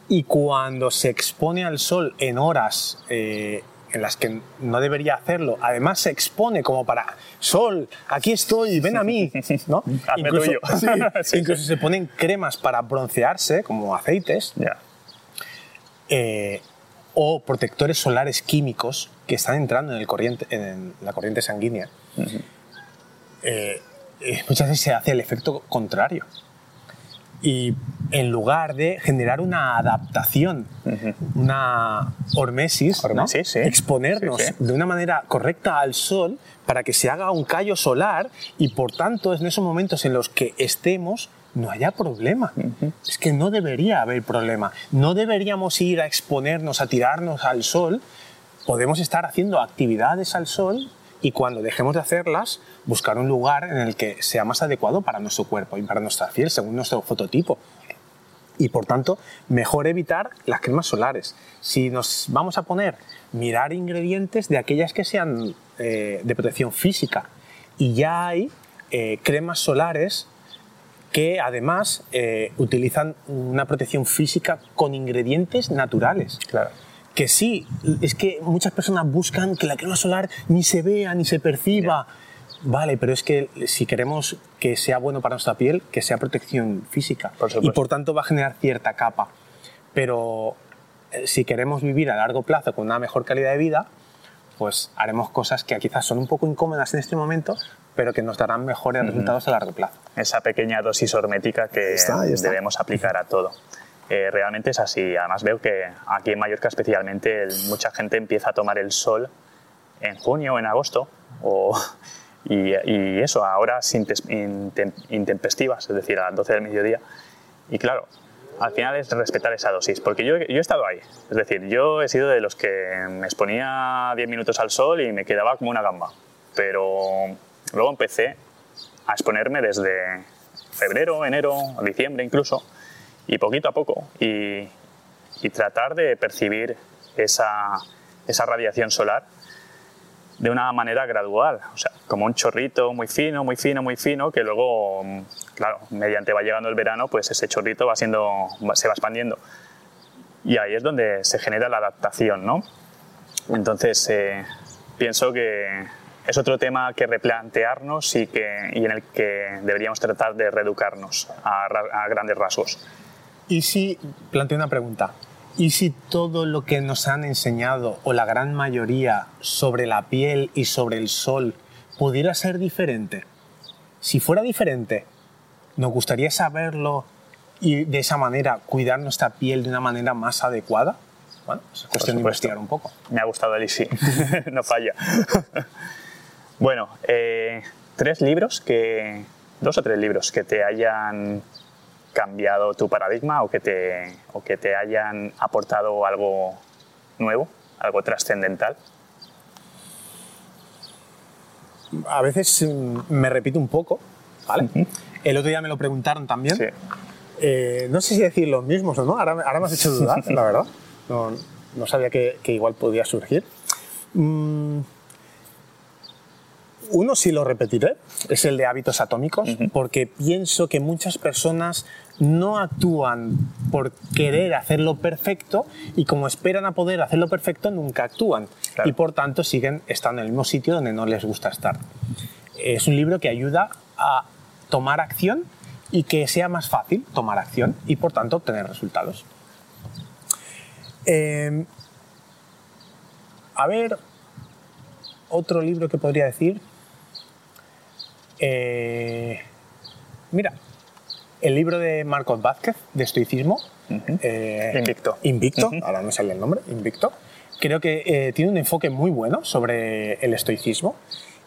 y cuando se expone al sol en horas eh, en las que no debería hacerlo, además se expone como para sol, aquí estoy, ven a mí, ¿no? incluso, incluso se ponen cremas para broncearse, como aceites, eh, o protectores solares químicos que están entrando en, el corriente, en la corriente sanguínea. Eh, muchas veces se hace el efecto contrario. Y en lugar de generar una adaptación, una hormesis, exponernos de una manera correcta al sol para que se haga un callo solar y por tanto en esos momentos en los que estemos no haya problema. Es que no debería haber problema. No deberíamos ir a exponernos, a tirarnos al sol. Podemos estar haciendo actividades al sol y cuando dejemos de hacerlas, buscar un lugar en el que sea más adecuado para nuestro cuerpo y para nuestra piel, según nuestro fototipo. Y por tanto, mejor evitar las cremas solares. Si nos vamos a poner, mirar ingredientes de aquellas que sean eh, de protección física. Y ya hay eh, cremas solares que además eh, utilizan una protección física con ingredientes naturales. Claro que sí, es que muchas personas buscan que la crema solar ni se vea, ni se perciba. Vale, pero es que si queremos que sea bueno para nuestra piel, que sea protección física. y por tanto va a generar cierta capa. Pero eh, si queremos vivir a largo plazo con una mejor calidad de vida, pues haremos cosas que quizás son un poco incómodas en este momento, pero que nos darán mejores resultados a largo plazo. Esa pequeña dosis hormética que debemos aplicar a todo. Eh, realmente es así. Además veo que aquí en Mallorca especialmente mucha gente empieza a tomar el sol en junio o en agosto y, eso a horas intempestivas, es decir, a las 12 del mediodía. Y claro, al final es respetar esa dosis, porque yo, yo he estado ahí. Es decir, yo he sido de los que me exponía 10 minutos al sol y me quedaba como una gamba. Pero luego empecé a exponerme desde febrero, enero, diciembre incluso y poquito a poco y, tratar de percibir esa, esa, radiación solar de una manera gradual, o sea, como un chorrito muy fino, muy fino, muy fino, que luego, claro, mediante va llegando el verano, pues ese chorrito va siendo, se va expandiendo. Y ahí es donde se genera la adaptación, ¿no? Entonces, eh, pienso que es otro tema que replantearnos y, que, y en el que deberíamos tratar de reeducarnos a, a grandes rasgos. ¿Y si, planteo una pregunta, ¿y si todo lo que nos han enseñado, o la gran mayoría, sobre la piel y sobre el sol, pudiera ser diferente? Si fuera diferente, ¿nos gustaría saberlo y de esa manera cuidar nuestra piel de una manera más adecuada? Bueno, es cuestión de investigar un poco. Me ha gustado el sí, no falla. bueno, eh, tres libros que, dos o tres libros que te hayan cambiado tu paradigma o que te, o que te hayan aportado algo nuevo, algo trascendental? A veces mm, me repito un poco, ¿vale? El otro día me lo preguntaron también. Eh, no sé si decir los mismos o no, ahora, ahora me has hecho dudar, la verdad. No, no sabía que, que, igual podía surgir. Mm, uno sí lo repetiré, es el de hábitos atómicos, porque pienso que muchas personas no actúan por querer hacerlo perfecto y como esperan a poder hacerlo perfecto nunca actúan y por tanto siguen estando en el mismo sitio donde no les gusta estar. Es un libro que ayuda a tomar acción y que sea más fácil tomar acción y por tanto obtener resultados. Em, a ver, otro libro que podría decir. Eh, mira, el libro de Marcos Vázquez, de estoicismo, eh, Invicto. Invicto, ahora no sale el nombre, Invicto. Creo que eh, tiene un enfoque muy bueno sobre el estoicismo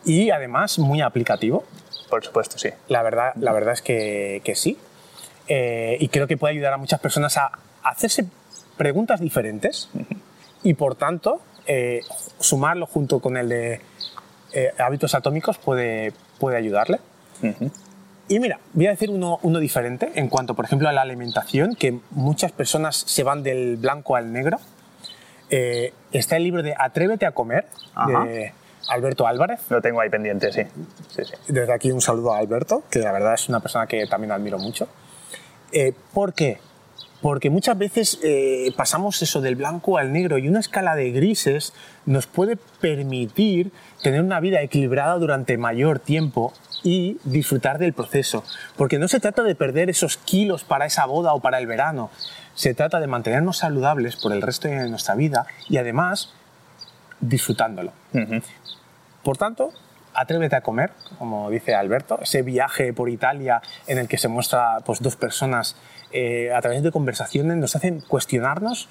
y además muy aplicativo. Por supuesto, sí. La verdad, la verdad es que, que sí. Eh, y creo que puede ayudar a muchas personas a hacerse preguntas diferentes y por tanto sumarlo junto con el de eh, hábitos atómicos puede, puede ayudarle. Y mira, voy a decir uno, uno diferente en cuanto, por ejemplo, a la alimentación, que muchas personas se van del blanco al negro. Eh, está el libro de Atrévete a comer, Ajá. de Alberto Álvarez. Lo tengo ahí pendiente, sí. sí, sí. Desde aquí un saludo a Alberto, que la verdad es una persona que también admiro mucho. Eh, ¿Por qué? Porque muchas veces eh, pasamos eso del blanco al negro y una escala de grises nos puede permitir tener una vida equilibrada durante mayor tiempo y disfrutar del proceso. Porque no se trata de perder esos kilos para esa boda o para el verano. Se trata de mantenernos saludables por el resto de nuestra vida y además disfrutándolo. Por tanto, atrévete a comer, como dice Alberto, ese viaje por Italia en el que se muestra pues, dos personas eh, a través de conversaciones nos hacen cuestionarnos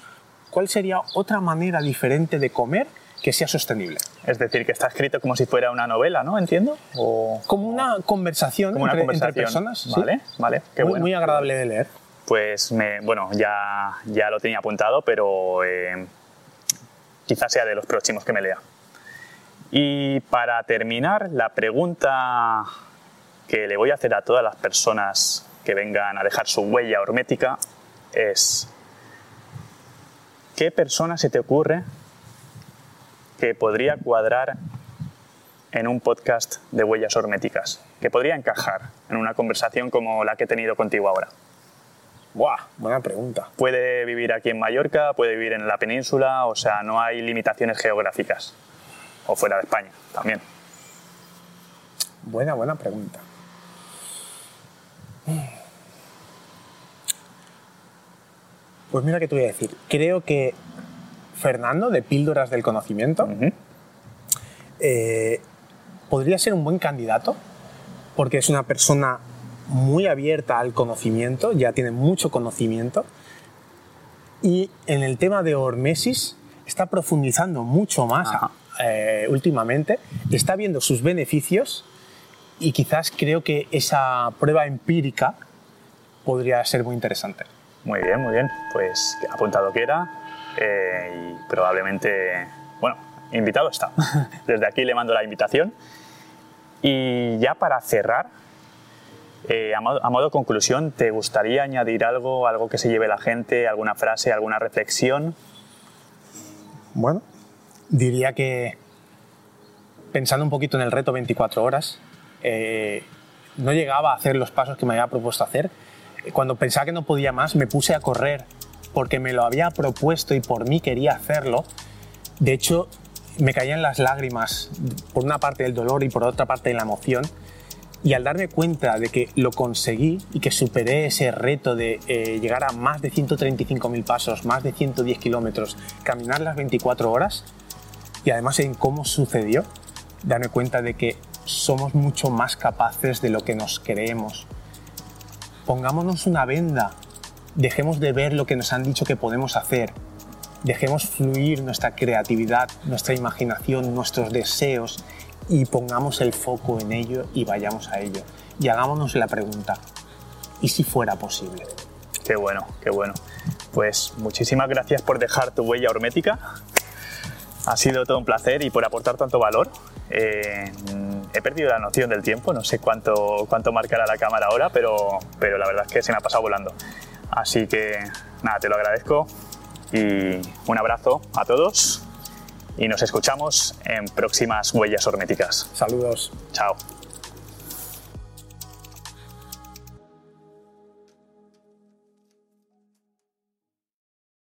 cuál sería otra manera diferente de comer que sea sostenible. Es decir, que está escrito como si fuera una novela, ¿no? Entiendo. O Como una conversación, como una entre, conversación. entre personas. ¿sí? Vale, vale. Qué muy, bueno. muy agradable de leer. Pues me, bueno, ya, ya lo tenía apuntado, pero eh, quizás sea de los próximos que me lea. Y para terminar, la pregunta que le voy a hacer a todas las personas que vengan a dejar su huella hormética es, ¿qué persona se te ocurre que podría cuadrar en un podcast de huellas horméticas? Que podría encajar en una conversación como la que he tenido contigo ahora. Buah, buena pregunta. puede vivir aquí en Mallorca, puede vivir en la península, o sea, no hay limitaciones geográficas. O fuera de España también. Buena, buena pregunta. Pues mira que te voy a decir. Creo que Fernando, de Píldoras del Conocimiento, eh, podría ser un buen candidato porque es una persona muy abierta al conocimiento, ya tiene mucho conocimiento y en el tema de hormesis está profundizando mucho más Ajá. Eh, últimamente, está viendo sus beneficios y quizás creo que esa prueba empírica podría ser muy interesante. Muy bien, muy bien. Pues apuntado que era eh, y probablemente, bueno, invitado está. Desde aquí le mando la invitación. Y ya para cerrar, eh, a, modo, a modo conclusión, ¿te gustaría añadir algo, algo que se lleve la gente, alguna frase, alguna reflexión? Bueno, diría que pensando un poquito en el reto 24 horas, eh, no llegaba a hacer los pasos que me había propuesto hacer. Cuando pensaba que no podía más, me puse a correr porque me lo había propuesto y por mí quería hacerlo. De hecho, me caían las lágrimas, por una parte del dolor y por otra parte de la emoción. Y al darme cuenta de que lo conseguí y que superé ese reto de eh, llegar a más de 135.000 pasos, más de 110 kilómetros, caminar las 24 horas, y además en cómo sucedió, darme cuenta de que somos mucho más capaces de lo que nos creemos. Pongámonos una venda, dejemos de ver lo que nos han dicho que podemos hacer, dejemos fluir nuestra creatividad, nuestra imaginación, nuestros deseos y pongamos el foco en ello y vayamos a ello. Y hagámonos la pregunta, ¿y si fuera posible? Qué bueno, qué bueno. Pues muchísimas gracias por dejar tu huella hormética. Ha sido todo un placer y por aportar tanto valor. Eh, he perdido la noción del tiempo, no sé cuánto, cuánto marcará la cámara ahora, pero, pero la verdad es que se me ha pasado volando. Así que nada, te lo agradezco y un abrazo a todos y nos escuchamos en próximas huellas horméticas. Saludos. Chao.